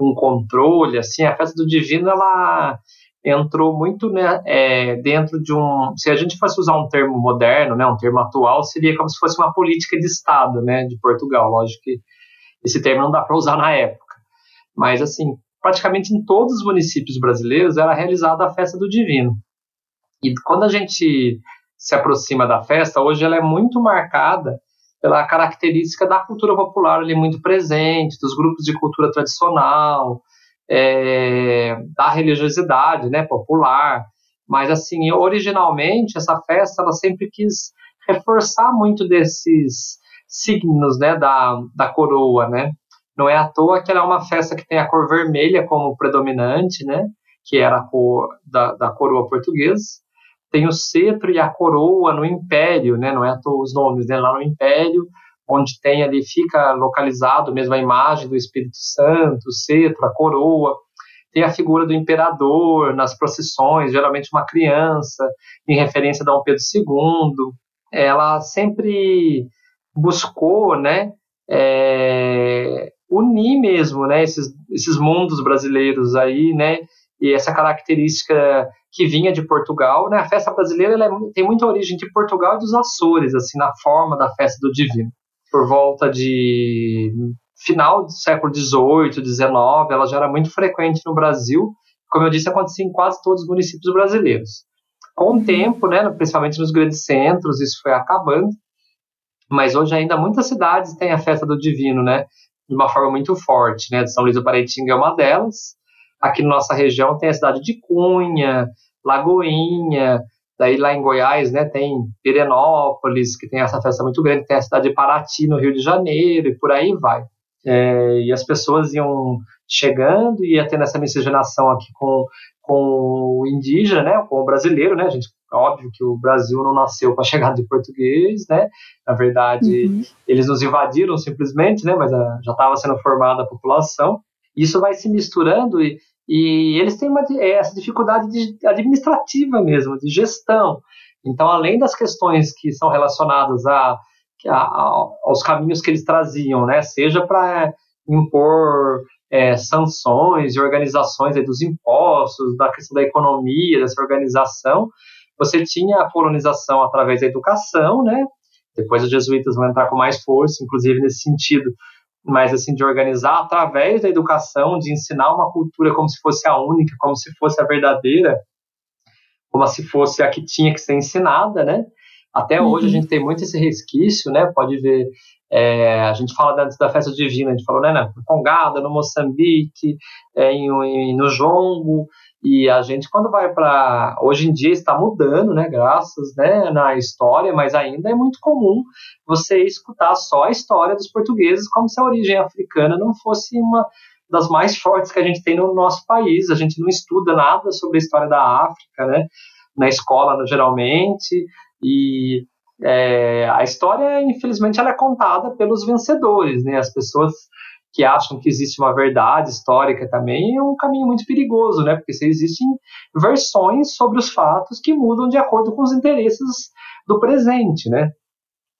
um controle, assim, a festa do divino, ela entrou muito né, é, dentro de um, se a gente fosse usar um termo moderno, né, um termo atual, seria como se fosse uma política de Estado, né, de Portugal, lógico que esse termo não dá para usar na época, mas assim, praticamente em todos os municípios brasileiros era realizada a festa do divino, e quando a gente se aproxima da festa, hoje ela é muito marcada pela característica da cultura popular ali muito presente, dos grupos de cultura tradicional, é, da religiosidade né, popular. Mas, assim, originalmente, essa festa ela sempre quis reforçar muito desses signos né, da, da coroa, né? Não é à toa que ela é uma festa que tem a cor vermelha como predominante, né? Que era a cor da, da coroa portuguesa tem o cetro e a coroa no império, né? Não é à toa os nomes, né? Lá no império, onde tem ali fica localizado mesmo a imagem do Espírito Santo, o cetro, a coroa. Tem a figura do imperador nas procissões, geralmente uma criança, em referência a Dom Pedro II. Ela sempre buscou, né? É, unir mesmo, né? Esses, esses mundos brasileiros aí, né? E essa característica que vinha de Portugal, né? A festa brasileira é, tem muita origem de Portugal e dos Açores, assim, na forma da festa do Divino. Por volta de final do século XVIII, XIX, ela já era muito frequente no Brasil. Como eu disse, acontecia em quase todos os municípios brasileiros. Com o tempo, né, principalmente nos grandes centros, isso foi acabando. Mas hoje ainda muitas cidades têm a festa do Divino, né? De uma forma muito forte, né? São Luís do Paraitinga é uma delas. Aqui na nossa região tem a cidade de Cunha, Lagoinha, daí lá em Goiás, né, tem Pirenópolis, que tem essa festa muito grande, tem a cidade de Paraty, no Rio de Janeiro, e por aí vai. É, e as pessoas iam chegando ia tendo essa miscigenação aqui com, com o indígena, né, com o brasileiro, né, gente, óbvio que o Brasil não nasceu com a chegada de português, né, na verdade, uhum. eles nos invadiram simplesmente, né, mas a, ah, já estava sendo formada a população, isso vai se misturando e, e eles têm uma, é, essa dificuldade de, administrativa mesmo, de gestão. Então, além das questões que são relacionadas a, a, aos caminhos que eles traziam, né, seja para impor é, sanções e organizações dos impostos, da questão da economia, dessa organização, você tinha a colonização através da educação, né? Depois os jesuítas vão entrar com mais força, inclusive nesse sentido, mas assim de organizar através da educação, de ensinar uma cultura como se fosse a única, como se fosse a verdadeira, como se fosse a que tinha que ser ensinada, né? Até uhum. hoje a gente tem muito esse resquício, né? Pode ver, é, a gente fala da, da festa divina, a gente falou, né, na Congada, no Moçambique, é, em, em, no Jongo, e a gente, quando vai para. Hoje em dia está mudando, né? Graças né, na história, mas ainda é muito comum você escutar só a história dos portugueses como se a origem africana não fosse uma das mais fortes que a gente tem no nosso país. A gente não estuda nada sobre a história da África, né? Na escola, geralmente. E é, a história, infelizmente, ela é contada pelos vencedores, né? As pessoas que acham que existe uma verdade histórica também é um caminho muito perigoso, né? Porque existem versões sobre os fatos que mudam de acordo com os interesses do presente, né?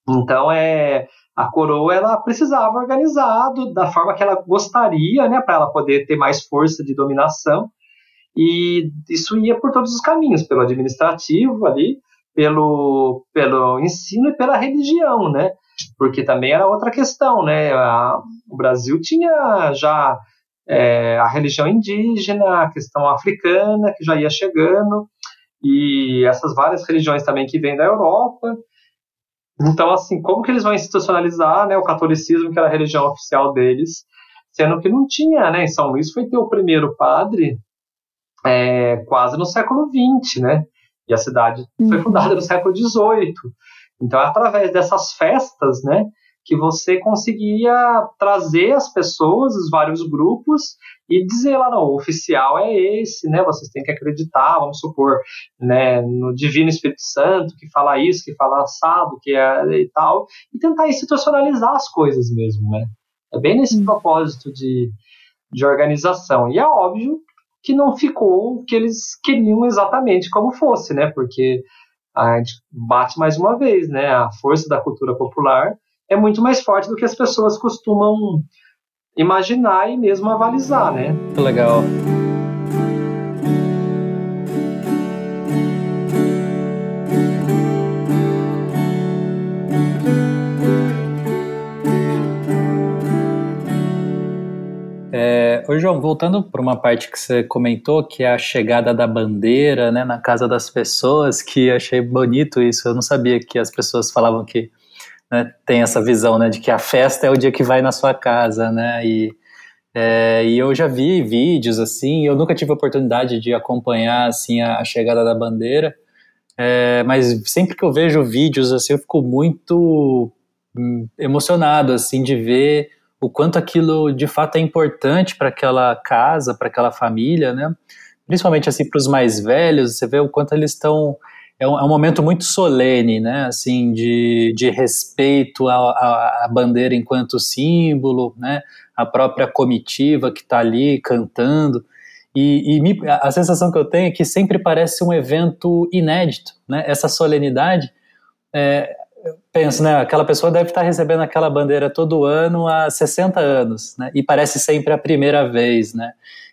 Então é a coroa ela precisava organizar do, da forma que ela gostaria, né, para ela poder ter mais força de dominação. E isso ia por todos os caminhos, pelo administrativo ali, pelo, pelo ensino e pela religião, né? Porque também era outra questão, né? A, o Brasil tinha já é, a religião indígena, a questão africana que já ia chegando e essas várias religiões também que vêm da Europa. Então, assim, como que eles vão institucionalizar né, o catolicismo, que era a religião oficial deles, sendo que não tinha, né? Em São Luís foi ter o primeiro padre é, quase no século XX, né? E a cidade foi uhum. fundada no século XVIII. Então, é através dessas festas, né, que você conseguia trazer as pessoas, os vários grupos, e dizer lá, não, o oficial é esse, né? Vocês têm que acreditar, vamos supor, né, no Divino Espírito Santo, que fala isso, que fala assado, que é e tal, e tentar institucionalizar as coisas mesmo, né? É bem nesse hum. propósito de, de organização. E é óbvio que não ficou o que eles queriam exatamente como fosse, né? Porque a gente bate mais uma vez, né? A força da cultura popular é muito mais forte do que as pessoas costumam imaginar e mesmo avalizar, né? Muito legal. Ô João, voltando para uma parte que você comentou, que é a chegada da bandeira né, na casa das pessoas, que achei bonito isso. Eu não sabia que as pessoas falavam que né, tem essa visão, né, de que a festa é o dia que vai na sua casa, né, e, é, e eu já vi vídeos, assim, eu nunca tive oportunidade de acompanhar, assim, a, a chegada da bandeira, é, mas sempre que eu vejo vídeos, assim, eu fico muito hum, emocionado, assim, de ver o quanto aquilo de fato é importante para aquela casa, para aquela família, né, principalmente, assim, para os mais velhos, você vê o quanto eles estão é um, é um, momento muito solene, né, assim, de, de respeito à, à, bandeira enquanto símbolo, né, a própria comitiva que está ali cantando, e, e me, a sensação que eu tenho é que sempre parece um evento inédito, né, essa solenidade, é, penso, né, aquela pessoa deve estar recebendo aquela bandeira todo ano há 60 anos, né, e parece sempre a primeira vez, né,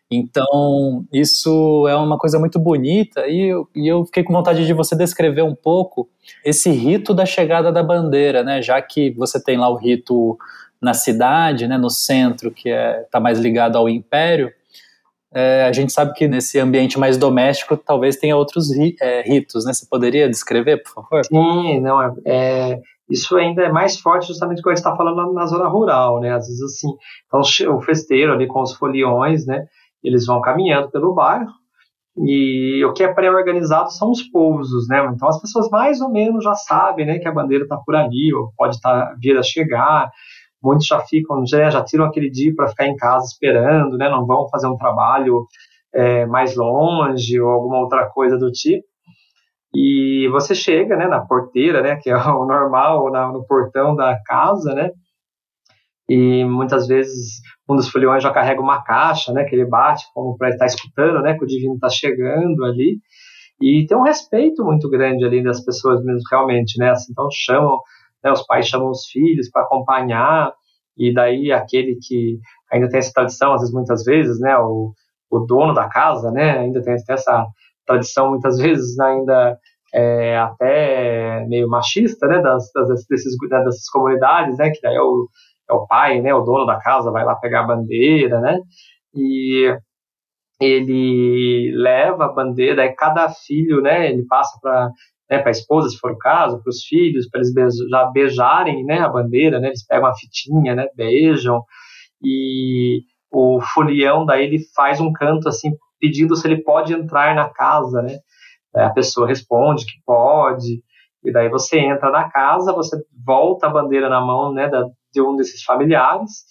então, isso é uma coisa muito bonita e eu, e eu fiquei com vontade de você descrever um pouco esse rito da chegada da bandeira, né? Já que você tem lá o rito na cidade, né, no centro, que está é, tá mais ligado ao império, é, a gente sabe que nesse ambiente mais doméstico talvez tenha outros ri, é, ritos, né? Você poderia descrever, por favor? Sim, não, é, é isso ainda é mais forte justamente quando a gente está falando na, na, zona rural, né? Às vezes assim, então, o festeiro ali com os foliões, né? eles vão caminhando pelo bairro e o que é pré-organizado são os pousos, né? Então as pessoas mais ou menos já sabem, né, que a bandeira está por ali ou pode estar tá, vir a chegar. Muitos já ficam, já, já tiram aquele dia para ficar em casa esperando, né? Não vão fazer um trabalho é, mais longe ou alguma outra coisa do tipo. E você chega, né, na porteira, né, que é o normal, na, no portão da casa, né? E muitas vezes um dos foliões já carrega uma caixa, né, que ele bate como para estar escutando, né, que o divino está chegando ali. E tem um respeito muito grande ali das pessoas mesmo, realmente, né, assim, então chamam, né, os pais chamam os filhos para acompanhar, e daí aquele que ainda tem essa tradição, às vezes, muitas vezes, né, o, o dono da casa, né, ainda tem, tem essa tradição, muitas vezes, ainda é, até meio machista, né, das, das, desses, dessas comunidades, né, que daí é o é o pai, né, o dono da casa, vai lá pegar a bandeira, né, e ele leva a bandeira, aí cada filho, né, ele passa para né, para a esposa, se for o caso, para os filhos, para eles já beijarem, né, a bandeira, né, eles pegam a fitinha, né, beijam, e o folião daí ele faz um canto assim, pedindo se ele pode entrar na casa, né, a pessoa responde que pode, e daí você entra na casa, você volta a bandeira na mão, né, da, de um desses familiares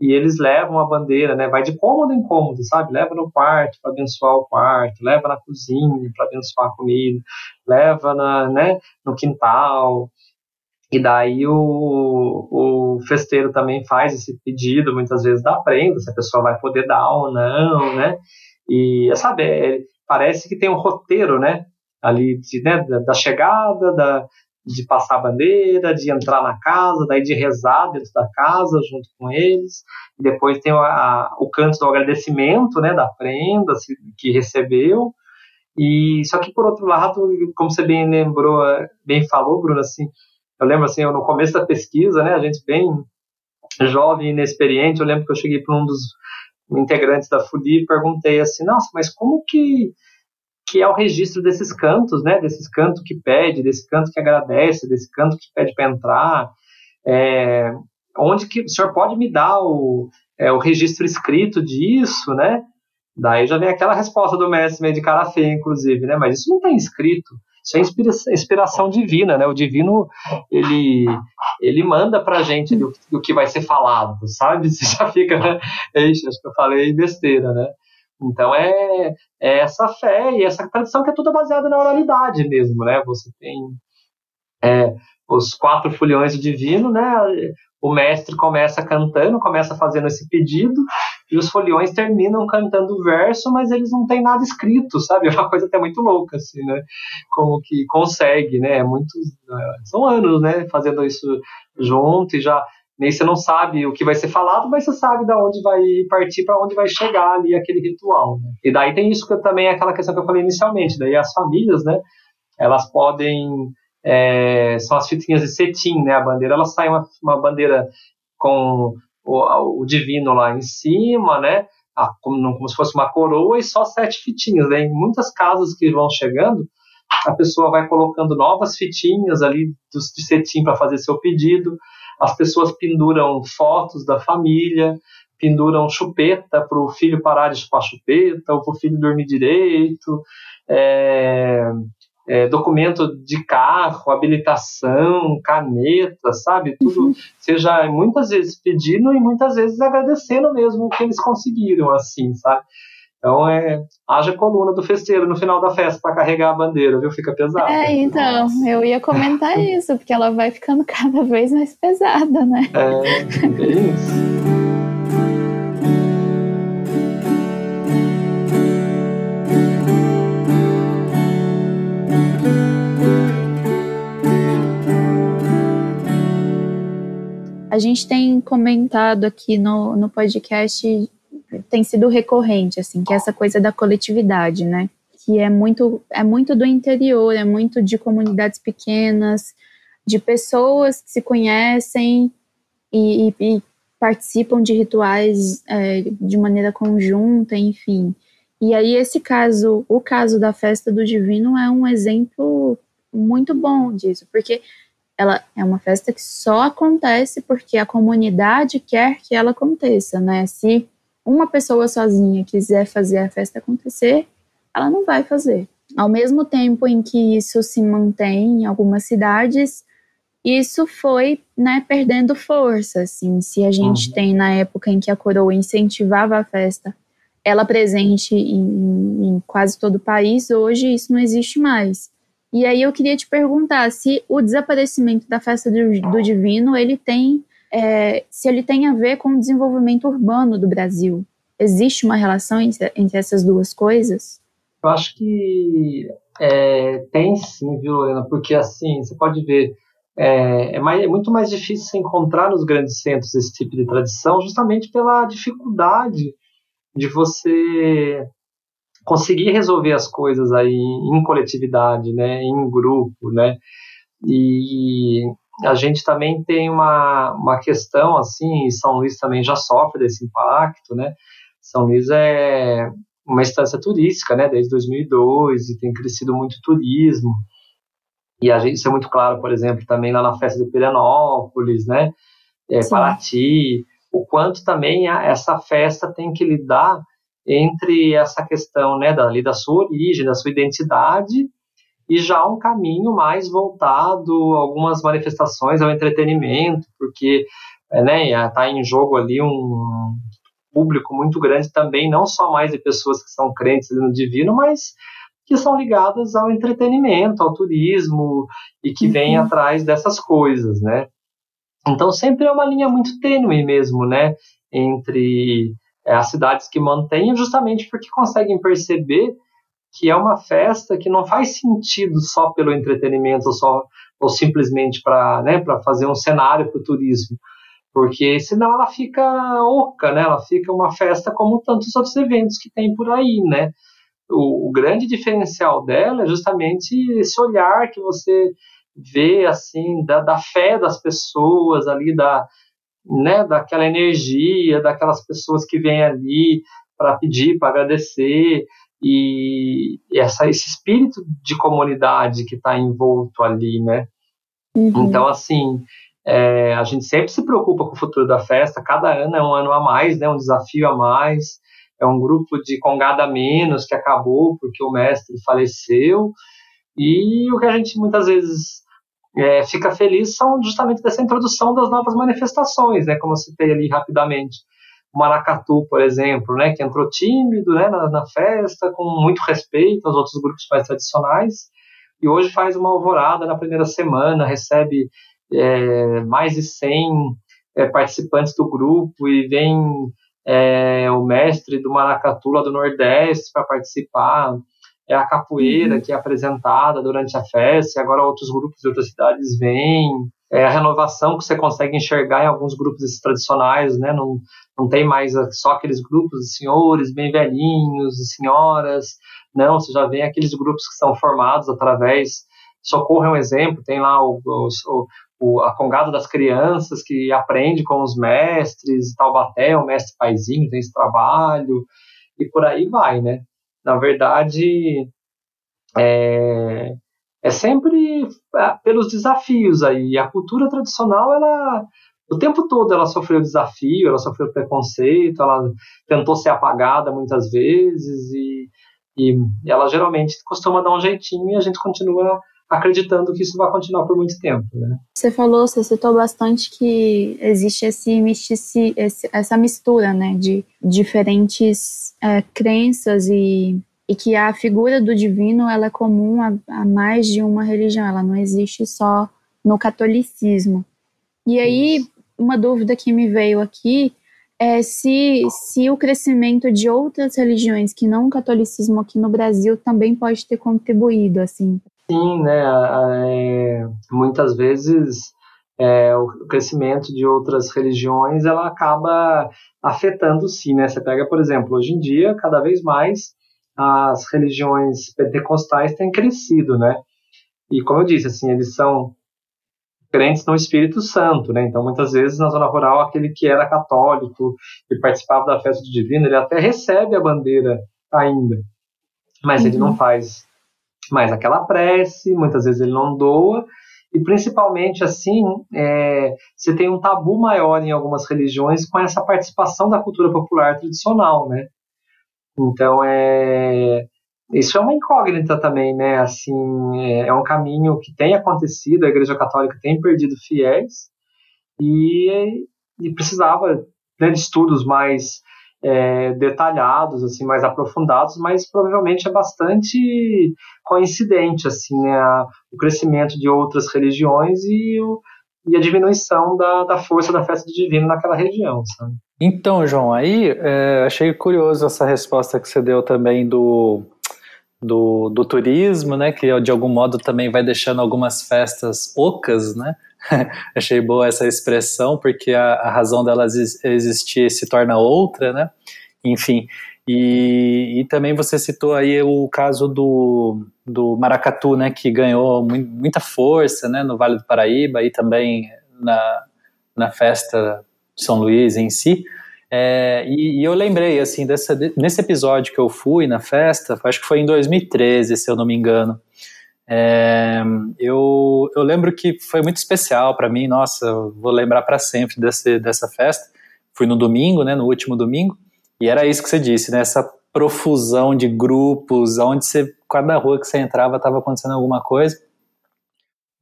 e eles levam a bandeira, né? Vai de cômodo em cômodo, sabe? Leva no quarto para abençoar o quarto, leva na cozinha para abençoar a comida, leva na, né, no quintal. E daí o, o festeiro também faz esse pedido, muitas vezes da prenda, se a pessoa vai poder dar ou não, né? E, sabe, é, parece que tem um roteiro, né? Ali de, né, da, da chegada, da, de passar a bandeira, de entrar na casa, daí de rezar dentro da casa junto com eles. E depois tem a, o canto do agradecimento, né, da prenda que recebeu. E só que por outro lado, como você bem lembrou, bem falou, Bruno, assim, eu lembro assim, eu, no começo da pesquisa, né, a gente bem jovem, inexperiente, eu lembro que eu cheguei para um dos integrantes da FUDI e perguntei assim, nossa, mas como que que é o registro desses cantos, né? Desses cantos que pede, desse canto que agradece, desse canto que pede para entrar. É, onde que o senhor pode me dar o, é, o registro escrito disso, né? Daí já vem aquela resposta do mestre meio de cara feia, inclusive, né? Mas isso não tem escrito. Isso é inspiração, inspiração divina, né? O divino, ele, ele manda pra gente do que vai ser falado, sabe? Você já fica, né? Ixi, acho que eu falei besteira, né? Então é, é, essa fé e essa tradição que é toda baseada na oralidade mesmo, né? Você tem é, os quatro folhões do divino, né? O mestre começa cantando, começa fazendo esse pedido, e os foliões terminam cantando o verso, mas eles não têm nada escrito, sabe? É uma coisa até muito louca, assim, né? Como que consegue, né? É muitos, são anos, né? Fazendo isso junto e já nem você não sabe o que vai ser falado, mas você sabe da onde vai partir, para onde vai chegar ali aquele ritual. Né? E daí tem isso que também é aquela questão que eu falei inicialmente. Daí as famílias, né? Elas podem é, são as fitinhas de cetim, né? A bandeira, ela sai uma, uma bandeira com o, o, divino lá em cima, né? A, como, como, se fosse uma coroa e só sete fitinhas. Né? Em muitas casas que vão chegando, a pessoa vai colocando novas fitinhas ali de cetim para fazer seu pedido. As pessoas penduram fotos da família, penduram chupeta para o filho parar de chupar chupeta, ou para o filho dormir direito. É, é, documento de carro, habilitação, caneta, sabe? Tudo, uhum. seja muitas vezes pedindo e muitas vezes agradecendo mesmo o que eles conseguiram, assim, sabe? Então, é, haja coluna do festeiro no final da festa para carregar a bandeira, viu? Fica pesado. É, então, Nossa. eu ia comentar isso, porque ela vai ficando cada vez mais pesada, né? É, é isso. A gente tem comentado aqui no, no podcast, tem sido recorrente, assim, que é essa coisa da coletividade, né? Que é muito, é muito do interior, é muito de comunidades pequenas, de pessoas que se conhecem e, e, e participam de rituais é, de maneira conjunta, enfim. E aí esse caso, o caso da festa do divino é um exemplo muito bom disso, porque ela é uma festa que só acontece porque a comunidade quer que ela aconteça, né? Se uma pessoa sozinha quiser fazer a festa acontecer, ela não vai fazer. Ao mesmo tempo em que isso se mantém em algumas cidades, isso foi, né, perdendo força, assim. Se a gente uhum. tem na época em que a coroa incentivava a festa, ela presente em, em quase todo o país, hoje isso não existe mais. E aí eu queria te perguntar se o desaparecimento da festa do, do divino ele tem é, se ele tem a ver com o desenvolvimento urbano do Brasil. Existe uma relação entre, entre essas duas coisas? Eu acho que é, tem sim, viu, Lorena? Porque assim, você pode ver, é, é, mais, é, muito mais difícil encontrar nos grandes centros esse tipo de tradição, justamente pela dificuldade de você conseguir resolver as coisas aí em coletividade, né, em grupo, né, e a gente também tem uma, uma questão assim, e São Luís também já sofre desse impacto, né, São Luís é uma estância turística, né, desde 2002 e tem crescido muito turismo, e a gente, isso é muito claro, por exemplo, também lá na festa de Pirenópolis, né, é, Paraty, o quanto também a, essa festa tem que lidar entre essa questão né, dali da sua origem, da sua identidade, e já um caminho mais voltado a algumas manifestações ao entretenimento, porque está né, tá em jogo ali um público muito grande também, não só mais de pessoas que são crentes no divino, mas que são ligadas ao entretenimento, ao turismo e que uhum. vêm atrás dessas coisas, né? Então sempre é uma linha muito tênue mesmo, né, entre é, as cidades que mantêm, justamente porque conseguem perceber que é uma festa que não faz sentido só pelo entretenimento, só ou simplesmente para né, fazer um cenário para o turismo, porque senão ela fica oca, né? Ela fica uma festa como tantos outros eventos que tem por aí, né? O, o grande diferencial dela é justamente esse olhar que você vê assim da, da fé das pessoas ali da né, daquela energia, daquelas pessoas que vêm ali para pedir, para agradecer, e essa, esse espírito de comunidade que está envolto ali, né? Uhum. Então, assim, é, a gente sempre se preocupa com o futuro da festa, cada ano é um ano a mais, né, um desafio a mais, é um grupo de congada menos que acabou porque o mestre faleceu, e o que a gente muitas vezes é, fica feliz são justamente dessa introdução das novas manifestações, né, como eu citei ali rapidamente. O Maracatu, por exemplo, né, que entrou tímido né, na, na festa, com muito respeito aos outros grupos mais tradicionais, e hoje faz uma alvorada na primeira semana, recebe é, mais de 100 é, participantes do grupo e vem é, o mestre do Maracatu lá do Nordeste para participar é a capoeira uhum. que é apresentada durante a festa, e agora outros grupos de outras cidades vêm, é a renovação que você consegue enxergar em alguns grupos tradicionais, né, não, não tem mais só aqueles grupos de senhores bem velhinhos, de senhoras, não, você já vê aqueles grupos que são formados através, Socorro é um exemplo, tem lá o, o, o a Congada das Crianças, que aprende com os mestres, Taubaté, o mestre paizinho, tem esse trabalho, e por aí vai, né? Na verdade, é, é sempre é, pelos desafios aí. A cultura tradicional, ela o tempo todo ela sofreu desafio, ela sofreu preconceito, ela tentou ser apagada muitas vezes e, e ela geralmente costuma dar um jeitinho e a gente continua acreditando que isso vai continuar por muito tempo. Né? Você falou, você citou bastante que existe esse esse, essa mistura né, de diferentes é, crenças e, e que a figura do divino ela é comum a, a mais de uma religião, ela não existe só no catolicismo. E aí, uma dúvida que me veio aqui é se, se o crescimento de outras religiões que não o catolicismo aqui no Brasil também pode ter contribuído, assim, Sim, né? É, muitas vezes é, o crescimento de outras religiões ela acaba afetando sim, né? Você pega, por exemplo, hoje em dia, cada vez mais as religiões pentecostais têm crescido, né? E como eu disse, assim, eles são crentes no Espírito Santo, né? Então, muitas vezes na zona rural, aquele que era católico e participava da festa divina, ele até recebe a bandeira ainda, mas uhum. ele não faz mas aquela prece, muitas vezes ele não doa, e principalmente assim, é, você tem um tabu maior em algumas religiões com essa participação da cultura popular tradicional, né? Então, é, isso é uma incógnita também, né? Assim, é, é um caminho que tem acontecido, a Igreja Católica tem perdido fiéis, e, e precisava né, de estudos mais é, detalhados, assim, mais aprofundados, mas provavelmente é bastante coincidente, assim, né, o crescimento de outras religiões e, o, e a diminuição da, da força da festa do divino naquela região, sabe? Então, João, aí é, achei curioso essa resposta que você deu também do, do, do turismo, né, que de algum modo também vai deixando algumas festas ocas, né, Achei boa essa expressão, porque a, a razão delas existir se torna outra, né? Enfim, e, e, também você citou aí o caso do, do Maracatu, né, que ganhou mu muita força, né, no Vale do Paraíba e também na, na festa de São Luís em si. É, e, e, eu lembrei, assim, dessa, nesse episódio que eu fui na festa, acho que foi em 2013, se eu não me engano, é, eu, eu lembro que foi muito especial para mim, nossa, vou lembrar para sempre desse, dessa festa. Fui no domingo, né, no último domingo, e era isso que você disse, né, essa profusão de grupos, onde você, cada rua que você entrava estava acontecendo alguma coisa.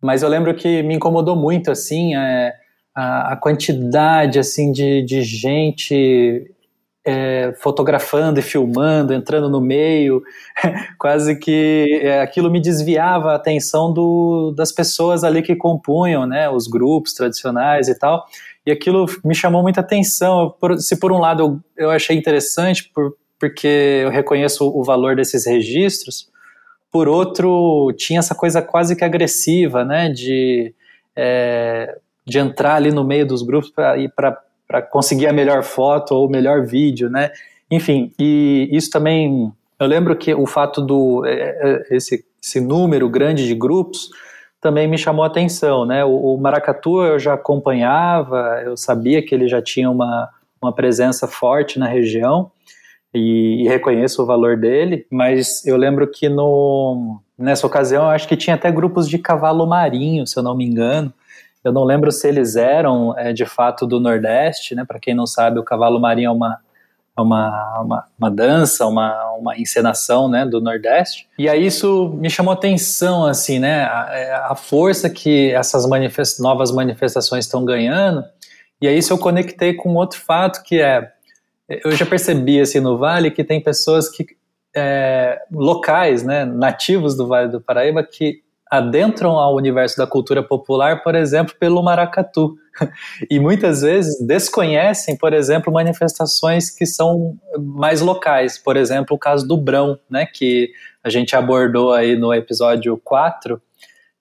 Mas eu lembro que me incomodou muito, assim, é, a, a quantidade, assim, de, de gente é, fotografando e filmando, entrando no meio, quase que é, aquilo me desviava a atenção do, das pessoas ali que compunham, né, os grupos tradicionais e tal, e aquilo me chamou muita atenção. Por, se por um lado eu, eu achei interessante, por, porque eu reconheço o valor desses registros, por outro, tinha essa coisa quase que agressiva, né, de, é, de entrar ali no meio dos grupos para ir para conseguir a melhor foto ou o melhor vídeo, né? Enfim, e isso também, eu lembro que o fato do é, é, esse, esse número grande de grupos também me chamou a atenção, né? O, o Maracatu eu já acompanhava, eu sabia que ele já tinha uma, uma presença forte na região, e, e, reconheço o valor dele, mas eu lembro que no, nessa ocasião eu acho que tinha até grupos de cavalo marinho, se eu não me engano. Eu não lembro se eles eram é, de fato do Nordeste, né? Para quem não sabe, o cavalo marinho é uma, é uma, uma, uma, dança, uma, uma encenação né, do Nordeste. E aí isso me chamou atenção, assim, né? A, é, a força que essas manifest novas manifestações estão ganhando. E aí isso eu conectei com outro fato que é eu já percebi assim no Vale que tem pessoas que é, locais, né, nativos do Vale do Paraíba que adentram ao universo da cultura popular, por exemplo, pelo maracatu. E muitas vezes desconhecem, por exemplo, manifestações que são mais locais. Por exemplo, o caso do Brão, né, que a gente abordou aí no episódio 4,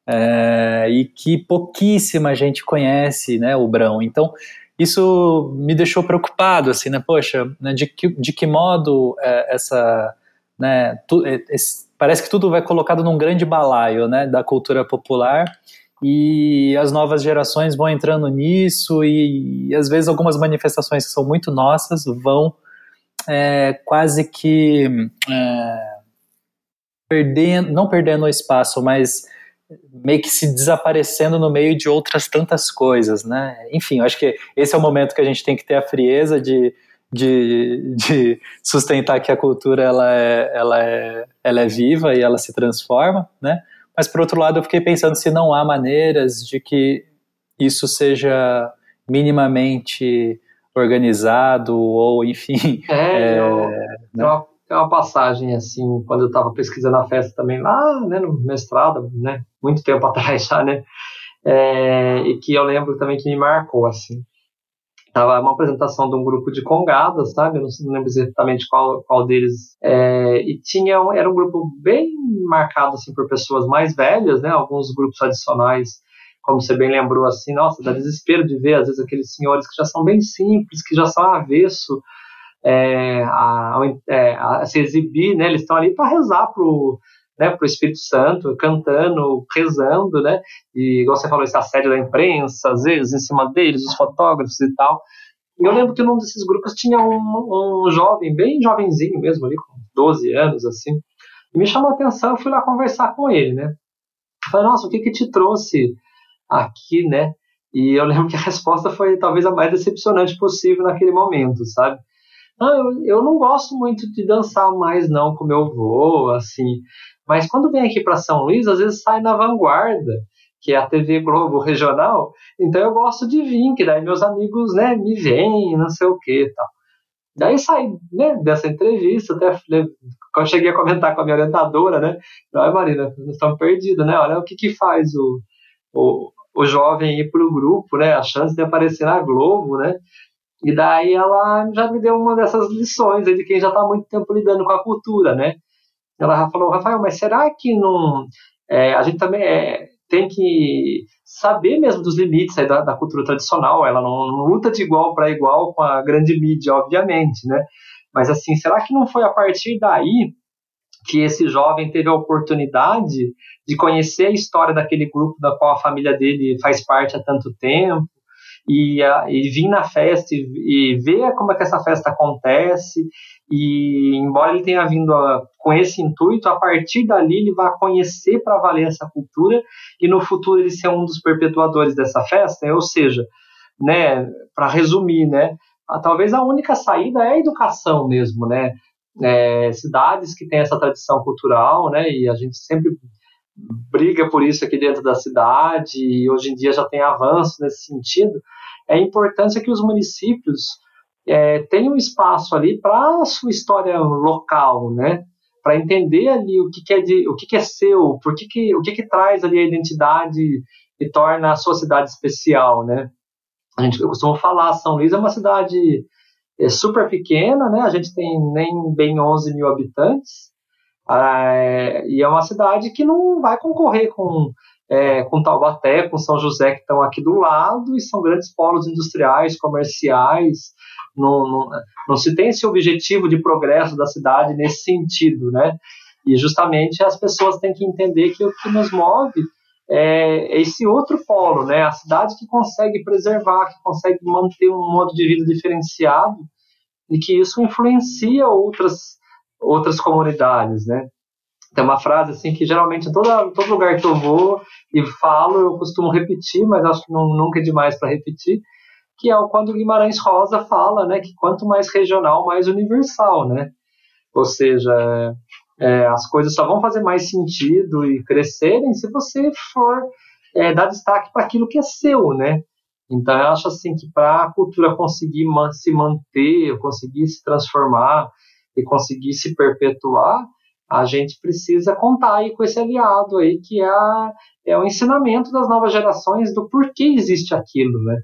é, e que pouquíssima gente conhece, né, o Brão. Então, isso me deixou preocupado, assim, né? Poxa, né, de, que, de que modo é, essa, né? Tu, é, esse, parece que tudo vai colocado num grande balaio, né? Da cultura popular e as novas gerações vão entrando nisso e, e às vezes algumas manifestações que são muito nossas vão é, quase que é, perdendo, não perdendo o espaço, mas meio que se desaparecendo no meio de outras tantas coisas, né? Enfim, eu acho que esse é o momento que a gente tem que ter a frieza de, de, de sustentar que a cultura ela é, ela, é, ela é viva e ela se transforma, né? Mas por outro lado, eu fiquei pensando se não há maneiras de que isso seja minimamente organizado ou enfim. É, é eu, né? eu tem uma passagem assim, quando eu estava pesquisando a festa também lá, né, no mestrado, né, muito tempo atrás já, né, é, e que eu lembro também que me marcou assim. Tava uma apresentação de um grupo de congadas, sabe? Eu não, lembro exatamente qual, qual deles. É, e tinha um, era um grupo bem marcado assim por pessoas mais velhas, né? Alguns grupos adicionais, como você bem lembrou, assim, nossa, dá desespero de ver às vezes aqueles senhores que já são bem simples, que já são avesso é, a, é, a, se exibir, né? Eles estão ali para rezar pro né, para o Espírito Santo, cantando, rezando, né? E igual você falou, esse assédio da imprensa, às vezes, em cima deles, os fotógrafos e tal. Eu lembro que num desses grupos tinha um, um jovem, bem jovenzinho mesmo, ali, com 12 anos, assim. E me chamou a atenção, eu fui lá conversar com ele, né? Eu falei, nossa, o que que te trouxe aqui, né? E eu lembro que a resposta foi talvez a mais decepcionante possível naquele momento, sabe? Ah, eu, eu não gosto muito de dançar mais não com meu avô, assim. Mas quando vem aqui para São Luís, às vezes sai na vanguarda, que é a TV Globo regional. Então eu gosto de vir, que daí meus amigos, né, me veem, não sei o que, tal. Daí saí né, dessa entrevista, até quando eu cheguei a comentar com a minha orientadora, né? Olha, Marina, nós estamos perdidos, né? Olha o que, que faz o, o, o jovem ir para o grupo, né? A chance de aparecer na Globo, né? E daí ela já me deu uma dessas lições aí de quem já está muito tempo lidando com a cultura, né? Ela falou, Rafael, mas será que não. É, a gente também é, tem que saber mesmo dos limites da, da, cultura tradicional. Ela não, não luta de igual para igual com a grande mídia, obviamente, né? Mas assim, será que não foi a partir daí que esse jovem teve a oportunidade de conhecer a história daquele grupo da qual a família dele faz parte há tanto tempo? E, e vir na festa e, e, ver como é que essa festa acontece. E embora ele tenha vindo a, com esse intuito, a partir dali ele vai conhecer para valer essa cultura e no futuro ele ser um dos perpetuadores dessa festa. Ou seja, né, para resumir, né, talvez a única saída é a educação mesmo, né? É, cidades que têm essa tradição cultural, né? E a gente sempre briga por isso aqui dentro da cidade e hoje em dia já tem avanço nesse sentido é a importância que os municípios é, tenham espaço ali para a sua história local, né? Para entender ali o que, que é de, o que, que, é seu, por que, que, o que, que traz ali a identidade e torna a sua cidade especial, né? A gente, eu costumo falar, São Luís é uma cidade é, super pequena, né? A gente tem nem bem 11 mil habitantes, É, e é uma cidade que não vai concorrer com, é, com Taubaté, com São José, que estão aqui do lado, e são grandes polos industriais, comerciais. Não, não, não se tem esse objetivo de progresso da cidade nesse sentido, né? E justamente as pessoas têm que entender que o que nos move é esse outro polo, né? A cidade que consegue preservar, que consegue manter um modo de vida diferenciado e que isso influencia outras outras comunidades, né? Tem uma frase assim que geralmente em todo, todo lugar que eu vou e falo eu costumo repetir, mas acho que não, nunca é demais para repetir, que é quando Guimarães Rosa fala, né, que quanto mais regional, mais universal, né? Ou seja, é, as coisas só vão fazer mais sentido e crescerem se você for é, dar destaque para aquilo que é seu, né? Então eu acho assim que para a cultura conseguir se manter, conseguir se transformar e conseguir se perpetuar, a gente precisa contar aí com esse aliado aí que é, a, é o ensinamento das novas gerações do porquê existe aquilo, né?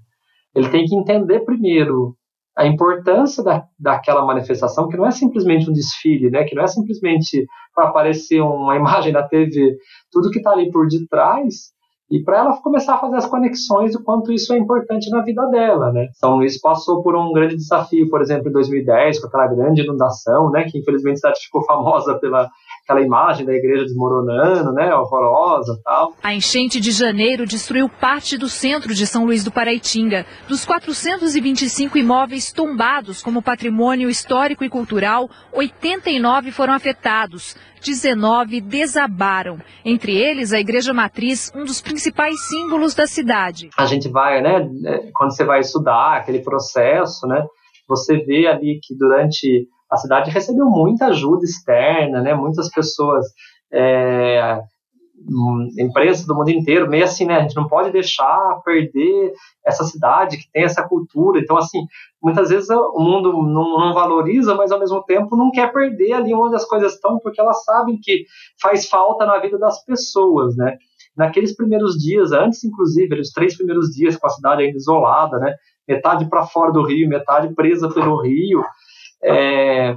Ele tem que entender primeiro a importância da, daquela manifestação, que não é simplesmente um desfile, né? que não é simplesmente para aparecer uma imagem na TV, tudo que está ali por detrás, e para ela começar a fazer as conexões do quanto isso é importante na vida dela, né? São Luís passou por um grande desafio, por exemplo, em 2010, com aquela grande inundação, né? Que infelizmente a cidade ficou famosa pela aquela imagem da igreja desmoronando, né, horrorosa tal. A enchente de janeiro destruiu parte do centro de São Luís do Paraitinga. Dos 425 imóveis tombados como patrimônio histórico e cultural, 89 foram afetados. 19 desabaram. Entre eles, a Igreja Matriz, um dos principais símbolos da cidade. A gente vai, né, quando você vai estudar aquele processo, né, você vê ali que durante a cidade recebeu muita ajuda externa, né? Muitas pessoas, é, empresas do mundo inteiro, meio assim, né? A gente não pode deixar perder essa cidade que tem essa cultura. Então, assim, muitas vezes o mundo não, não, valoriza, mas ao mesmo tempo não quer perder ali onde as coisas estão, porque elas sabem que faz falta na vida das pessoas, né? Naqueles primeiros dias, antes inclusive, os três primeiros dias com a cidade ainda isolada, né? Metade para fora do rio, metade presa pelo rio, é,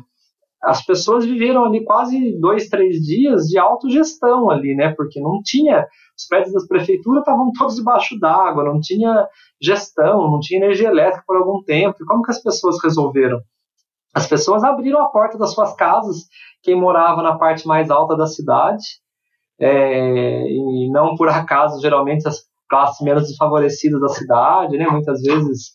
as pessoas viveram ali quase dois, três dias de autogestão ali, né? Porque não tinha. Os prédios das prefeituras estavam todos debaixo d'água, não tinha gestão, não tinha energia elétrica por algum tempo. E como que as pessoas resolveram? As pessoas abriram a porta das suas casas, quem morava na parte mais alta da cidade, é, e não por acaso, geralmente, as classes menos desfavorecidas da cidade, né? Muitas vezes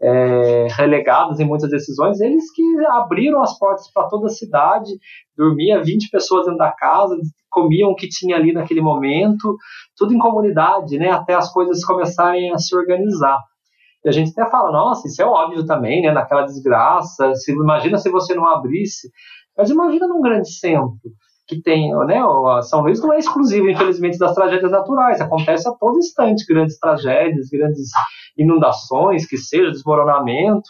é, relegados em muitas decisões, eles que abriram as portas para toda a cidade, dormia 20 pessoas dentro da casa, comiam o que tinha ali naquele momento, tudo em comunidade, né, até as coisas começarem a se organizar. E a gente até fala, nossa, isso é óbvio também, né, naquela desgraça, se, imagina se você não abrisse, mas imagina num grande centro, que tem, né, São Luís não é exclusivo, infelizmente, das tragédias naturais, acontece a todo instante grandes tragédias, grandes inundações, que seja desmoronamento,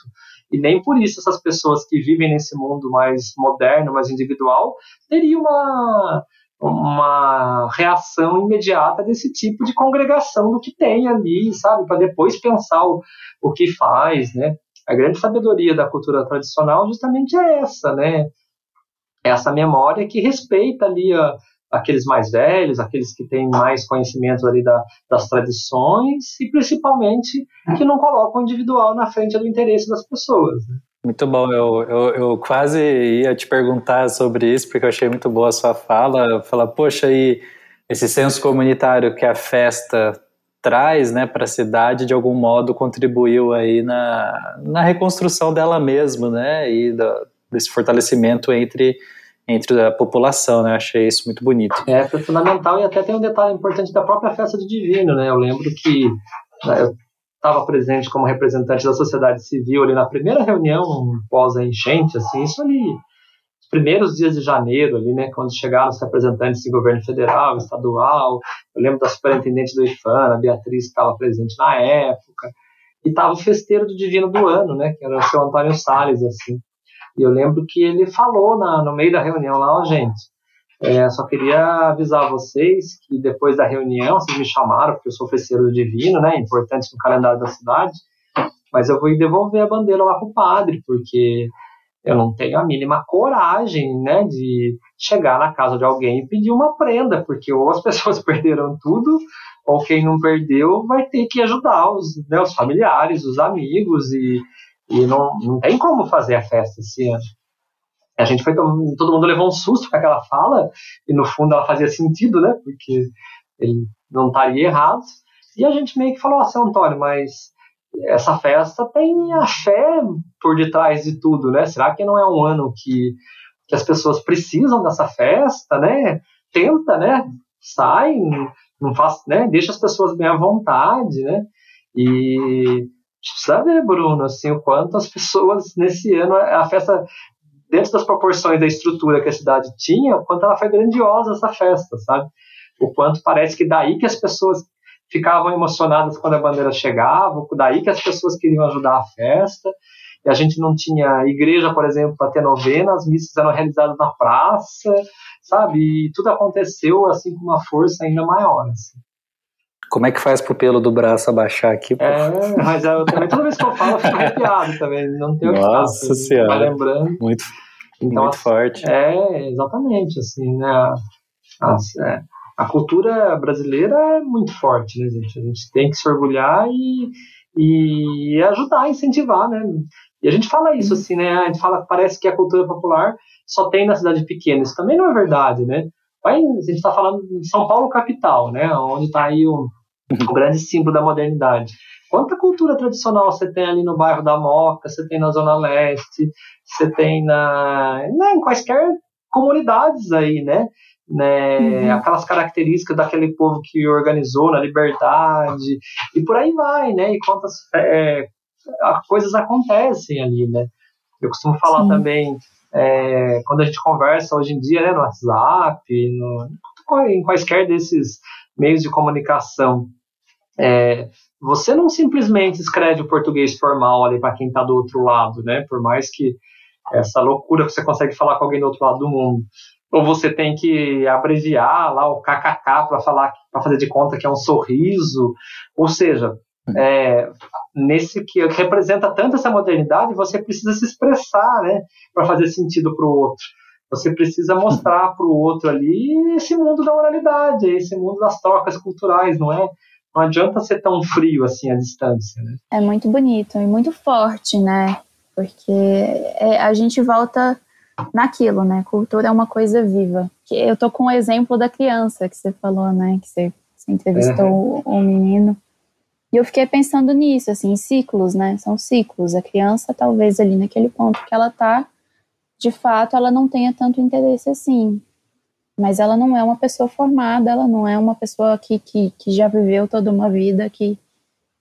e nem por isso essas pessoas que vivem nesse mundo mais moderno, mais individual, teriam uma, uma reação imediata desse tipo de congregação do que tem ali, sabe, para depois pensar o, o que faz, né? A grande sabedoria da cultura tradicional justamente é essa, né? Essa memória que respeita ali a, aqueles mais velhos, aqueles que têm mais conhecimento ali da, das tradições e principalmente que não colocam o individual na frente do interesse das pessoas. Né? Muito bom, eu, eu, eu, quase ia te perguntar sobre isso, porque eu achei muito boa a sua fala. Falar, poxa, e esse senso comunitário que a festa traz né, para a cidade, de algum modo contribuiu aí na, na reconstrução dela mesma, né, e desse fortalecimento entre entre a população, né? achei isso muito bonito. É, foi fundamental e até tem um detalhe importante da própria festa do Divino, né? Eu lembro que né, eu estava presente como representante da sociedade civil ali na primeira reunião pós a enchente, assim, isso ali os primeiros dias de janeiro ali, né, quando chegaram os representantes do governo federal, estadual, eu lembro da superintendente do IFAN, a Beatriz estava presente na época, e estava o festeiro do Divino do ano, né, que era o seu Antônio Salles, assim, e eu lembro que ele falou na, no meio da reunião lá, ó, gente, é, só queria avisar vocês que depois da reunião, vocês me chamaram, porque eu sou oficeiro divino, né, importante no calendário da cidade, mas eu vou devolver a bandeira lá pro padre, porque eu não tenho a mínima coragem, né, de chegar na casa de alguém e pedir uma prenda, porque ou as pessoas perderam tudo, ou quem não perdeu vai ter que ajudar os, né, os familiares, os amigos, e, e não, não tem como fazer a festa esse ano. A gente foi, todo mundo levou um susto com aquela fala, e no fundo ela fazia sentido, né, porque ele não estaria errado, e a gente meio que falou assim, Antônio, mas essa festa tem a fé por detrás de tudo, né? Será que não é um ano que, que as pessoas precisam dessa festa, né? Tenta, né? Sai, não faz, né? Deixa as pessoas bem à vontade, né? E ver, Bruno, assim, o quanto as pessoas nesse ano a festa dentro das proporções da estrutura que a cidade tinha, o quanto ela foi grandiosa essa festa, sabe? O quanto parece que daí que as pessoas ficavam emocionadas quando a bandeira chegava, daí que as pessoas queriam ajudar a festa. E a gente não tinha igreja, por exemplo, para ter novena, as missas eram realizadas na praça, sabe? E tudo aconteceu assim com uma força ainda maior. Assim. Como é que faz pro pelo do braço abaixar aqui? Pô? É, mas eu também, toda vez que eu falo, eu fico arrepiado também. Não tenho Nossa que senhora. Vai lembrando. Muito, Então, muito assim, forte. É, exatamente, assim, né? É, a cultura brasileira é muito forte, né, gente? A gente tem que se orgulhar e, e ajudar, incentivar, né? E a gente fala isso, assim, né? A gente fala que parece que a cultura popular só tem na cidade pequena. Isso também não é verdade, né? Vai, a gente está falando de São Paulo capital, né? Onde está aí o, o grande símbolo da modernidade. Quanta cultura tradicional você tem ali no bairro da Moca, você tem na Zona Leste, você tem na, né, em quaisquer comunidades aí, né? né, aquelas características daquele povo que organizou na liberdade e por aí vai, né? E quantas é, coisas acontecem ali, né? Eu costumo falar Sim. também é, quando a gente conversa hoje em dia, né, no WhatsApp, no, em quaisquer desses meios de comunicação, é, você não simplesmente escreve o português formal ali para quem está do outro lado, né? Por mais que essa loucura que você consegue falar com alguém do outro lado do mundo. Ou você tem que abreviar lá o kkk para falar para fazer de conta que é um sorriso. Ou seja é, nesse que representa tanto essa modernidade você precisa se expressar né? Para fazer sentido para o outro. Você precisa mostrar para o outro ali esse mundo da oralidade esse mundo das trocas culturais não é não adianta ser tão frio assim à distância né É muito bonito e muito forte, né? Porque é, a gente volta naquilo, né? Cultura é uma coisa viva. Que Eu tô com o exemplo da criança que você falou, né? Que você, você entrevistou o, menino. E eu fiquei pensando nisso, assim, ciclos, né? São ciclos. A criança, talvez ali naquele ponto que ela tá, de fato, ela não tenha tanto interesse assim. Mas ela não é uma pessoa formada, ela não é uma pessoa que, que, que já viveu toda uma vida, que,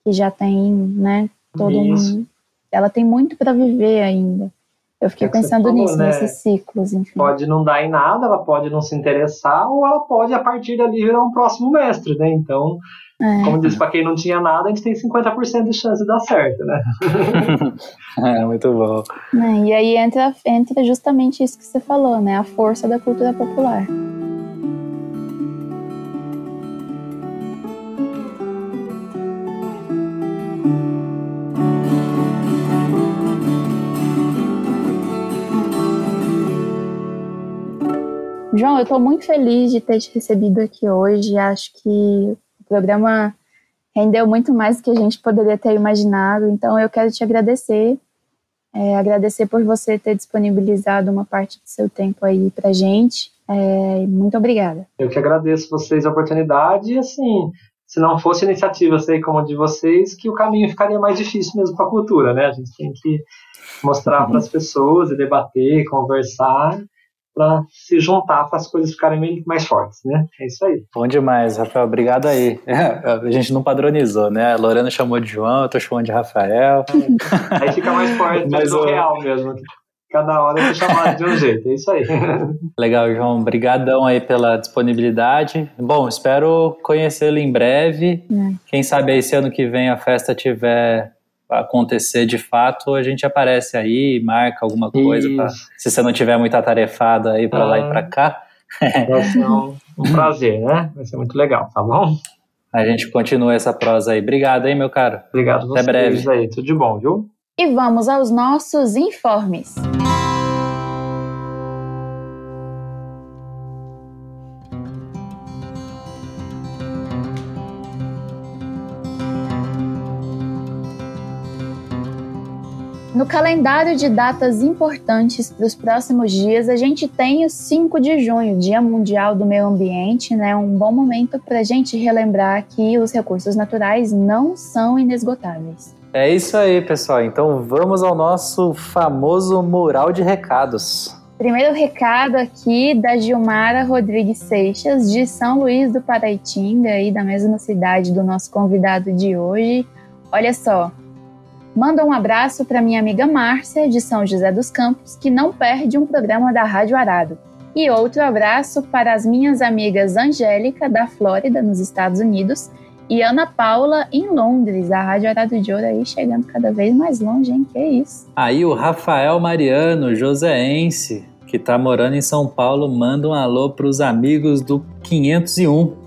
que já tem, né, todo Isso. um. Ela tem muito para viver ainda. Eu fiquei É pensando falou, nisso, né? nesses ciclos, enfim. pode não dar em nada, ela pode não se interessar, ou ela pode, a partir dali, virar um próximo mestre, né? Então, É. como diz, para quem não tinha nada, a gente tem 50% de chance de dar certo, né? É, muito bom. Né, E aí entra, entra justamente isso que você falou, né? A força da cultura popular. João, eu estou muito feliz de ter te recebido aqui hoje. Acho que programa rendeu muito mais do que a gente poderia ter imaginado. Então, eu quero te agradecer. É, agradecer por você ter disponibilizado uma parte do seu tempo aí pra gente. É, muito obrigada. Eu que agradeço vocês a oportunidade e, assim, se não fosse iniciativas aí como a de vocês, que o caminho ficaria mais difícil mesmo para a cultura, né? A gente tem que mostrar para as pessoas e debater, conversar, para se juntar para as coisas ficarem meio mais fortes, né? É isso aí. Bom demais, Rafael. Obrigado aí. A gente não padronizou, né? A Lorena chamou de João, eu tô chamando de Rafael. Aí fica mais forte Mas, ó, real mesmo. Cada hora eu chamado de um jeito, é isso aí. Legal, João. Obrigadão aí pela disponibilidade. Bom, espero conhecê-lo em breve. É. Quem sabe aí se ano que vem a festa tiver acontecer de fato, a gente aparece aí, marca alguma coisa, pra- se você não tiver muito atarefado aí para lá e para cá, Vai ser um, um prazer, né? Vai ser muito legal, tá bom? a gente continua essa prosa aí. Obrigado, hein, meu caro. Obrigado Até vocês breve. aí. Tudo de bom, viu? E vamos aos nossos informes. No calendário de datas importantes para os próximos dias, a gente tem o 5 de junho, Dia Mundial do Meio Ambiente, né? Um bom momento para a gente relembrar que os recursos naturais não são inesgotáveis. É isso aí, pessoal. Então vamos ao nosso famoso mural de recados. Primeiro recado aqui da Gilmara Rodrigues Seixas, de São Luís do Paraitinga, aí da mesma cidade do nosso convidado de hoje. Olha só, manda um abraço para minha amiga Márcia, de São José dos Campos, que não perde um programa da Rádio Arado. E outro abraço para as minhas amigas Angélica, da Flórida, nos Estados Unidos, e Ana Paula em Londres. A Rádio Arado de Ouro aí chegando cada vez mais longe, hein? Que isso. Aí o Rafael Mariano, joseense, que tá morando em São Paulo, manda um alô pros amigos do 501,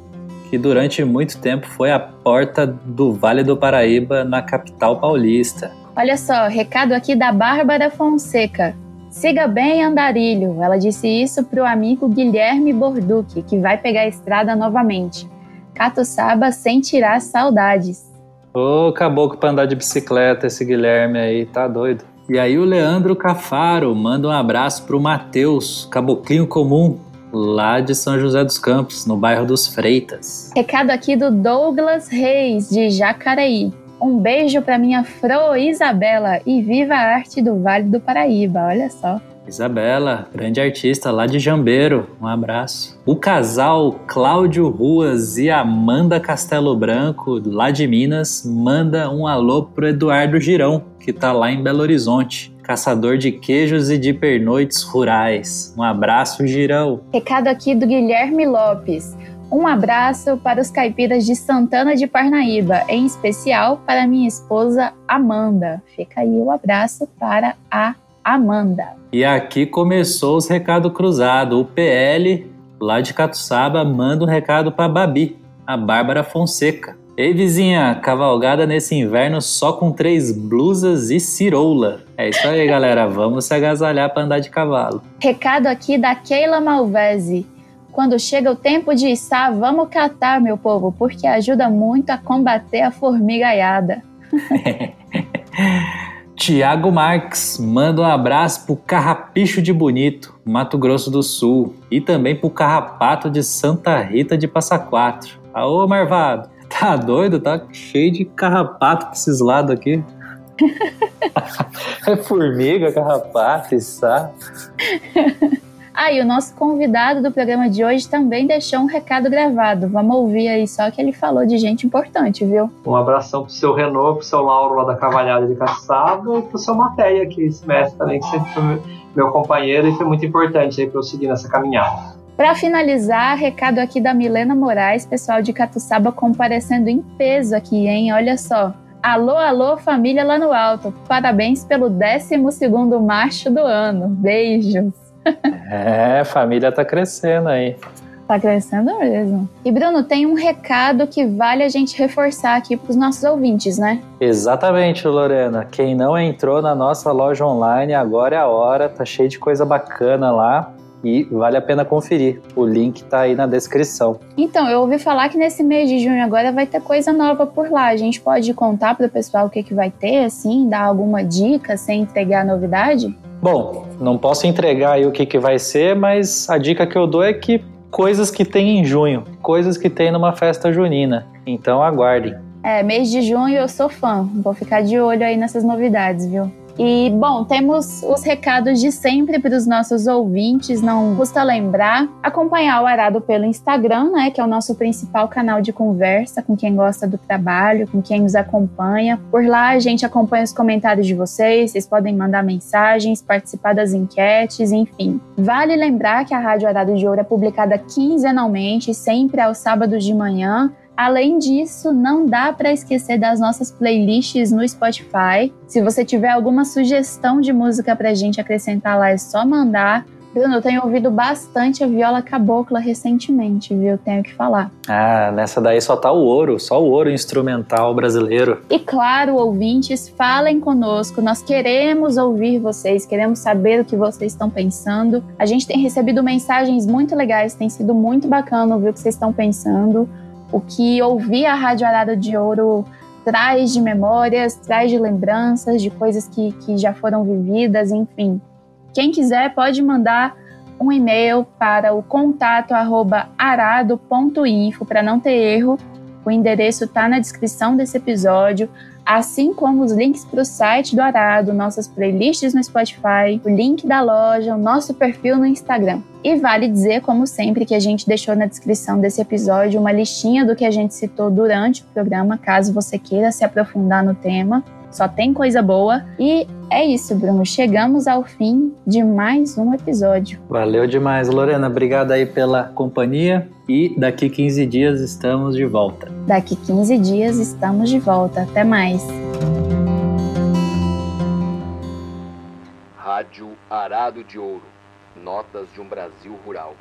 que durante muito tempo foi a porta do Vale do Paraíba na capital paulista. Olha só, recado aqui da Bárbara Fonseca. Siga bem, Andarilho. Ela disse isso pro amigo Guilherme Borduque, que vai pegar a estrada novamente. Catuçaba sem tirar saudades. Ô, caboclo pra andar de bicicleta, esse Guilherme aí, tá doido. E aí o Leandro Cafaro manda um abraço pro Matheus, caboclinho comum, lá de São José dos Campos, no bairro dos Freitas. Recado aqui do Douglas Reis, de Jacareí. Um beijo para minha Fro Isabela e viva a arte do Vale do Paraíba, olha só. Isabela, grande artista lá de Jambeiro, um abraço. O casal Cláudio Ruas e Amanda Castelo Branco, lá de Minas, manda um alô pro Eduardo Girão, que tá lá em Belo Horizonte. Caçador de queijos e de pernoites rurais. Um abraço, Girão. Recado aqui do Guilherme Lopes. Um abraço para os caipiras de Santana de Parnaíba, em especial para minha esposa Amanda. Fica aí o abraço para a Amanda. E aqui começou os recados cruzados. O PL, lá de Catuçaba, manda um recado para Babi, a Bárbara Fonseca. Ei, vizinha, cavalgada nesse inverno só com três blusas e ciroula. É isso aí, galera. Vamos se agasalhar para andar de cavalo. Recado aqui da Keila Malvese. Quando chega o tempo de içar, vamos catar, meu povo, porque ajuda muito a combater a formigaiada. Tiago Marques manda um abraço pro Carrapicho de Bonito, Mato Grosso do Sul, e também pro Carrapato de Santa Rita de Passa Quatro. Aô, Marvado, tá doido? Tá cheio de carrapato pra esses lados aqui. é formiga, carrapato, içá. Ah, e o nosso convidado do programa de hoje também deixou um recado gravado. Vamos ouvir aí só que ele falou de gente importante, viu? Um abração pro seu Renault, pro seu Lauro lá da Cavalhada de Caçado e pro seu Matéia aqui, esse mestre também, que sempre foi meu companheiro e foi muito importante aí pra eu seguir nessa caminhada. Para finalizar, recado aqui da Milena Moraes, pessoal de Catuçaba comparecendo em peso aqui, hein? Olha só. Alô, alô, família lá no alto. Parabéns pelo 12 segundo macho do ano. Beijos. É, família tá crescendo aí. Tá crescendo mesmo. E Bruno, tem um recado que vale a gente reforçar aqui para os nossos ouvintes, né? Exatamente, Lorena. Quem não entrou na nossa loja online, agora é a hora. Tá cheio de coisa bacana lá e vale a pena conferir. O link tá aí na descrição. Então, eu ouvi falar que nesse mês de junho agora vai ter coisa nova por lá. A gente pode contar para o pessoal o que, que vai ter, assim, dar alguma dica sem entregar a novidade? Bom, não posso entregar aí o que, que vai ser, mas a dica que eu dou é que coisas que tem em junho, coisas que tem numa festa junina. Então aguardem. É, mês de junho eu sou fã. Vou ficar de olho aí nessas novidades, viu? E, bom, temos os recados de sempre para os nossos ouvintes, não custa lembrar. Acompanhar o Arado pelo Instagram, né, que é o nosso principal canal de conversa com quem gosta do trabalho, com quem nos acompanha. Por lá a gente acompanha os comentários de vocês, vocês podem mandar mensagens, participar das enquetes, enfim. Vale lembrar que a Rádio Arado de Ouro é publicada quinzenalmente, sempre aos sábados de manhã. Além disso, não dá para esquecer das nossas playlists no Spotify. Se você tiver alguma sugestão de música pra gente acrescentar lá, é só mandar. Bruno, eu tenho ouvido bastante a viola cabocla recentemente, viu? Tenho que falar. Ah, nessa daí só tá o ouro, só o ouro instrumental brasileiro. E claro, ouvintes, falem conosco. Nós queremos ouvir vocês, queremos saber o que vocês estão pensando. A gente tem recebido mensagens muito legais, tem sido muito bacana ouvir o que vocês estão pensando o que ouvir a Rádio Arado de Ouro traz de memórias, traz de lembranças, de coisas que, que já foram vividas, enfim. Quem quiser pode mandar um e-mail para o contato arado.info para não ter erro. O endereço está na descrição desse episódio, assim como os links para o site do Arado, nossas playlists no Spotify, o link da loja, o nosso perfil no Instagram. E vale dizer, como sempre, que a gente deixou na descrição desse episódio uma listinha do que a gente citou durante o programa, caso você queira se aprofundar no tema. Só tem coisa boa. E é isso, Bruno. Chegamos ao fim de mais um episódio. Valeu demais, Lorena. Obrigado aí pela companhia. E daqui 15 dias estamos de volta. Daqui 15 dias estamos de volta. Até mais. Rádio Arado de Ouro. Notas de um Brasil Rural.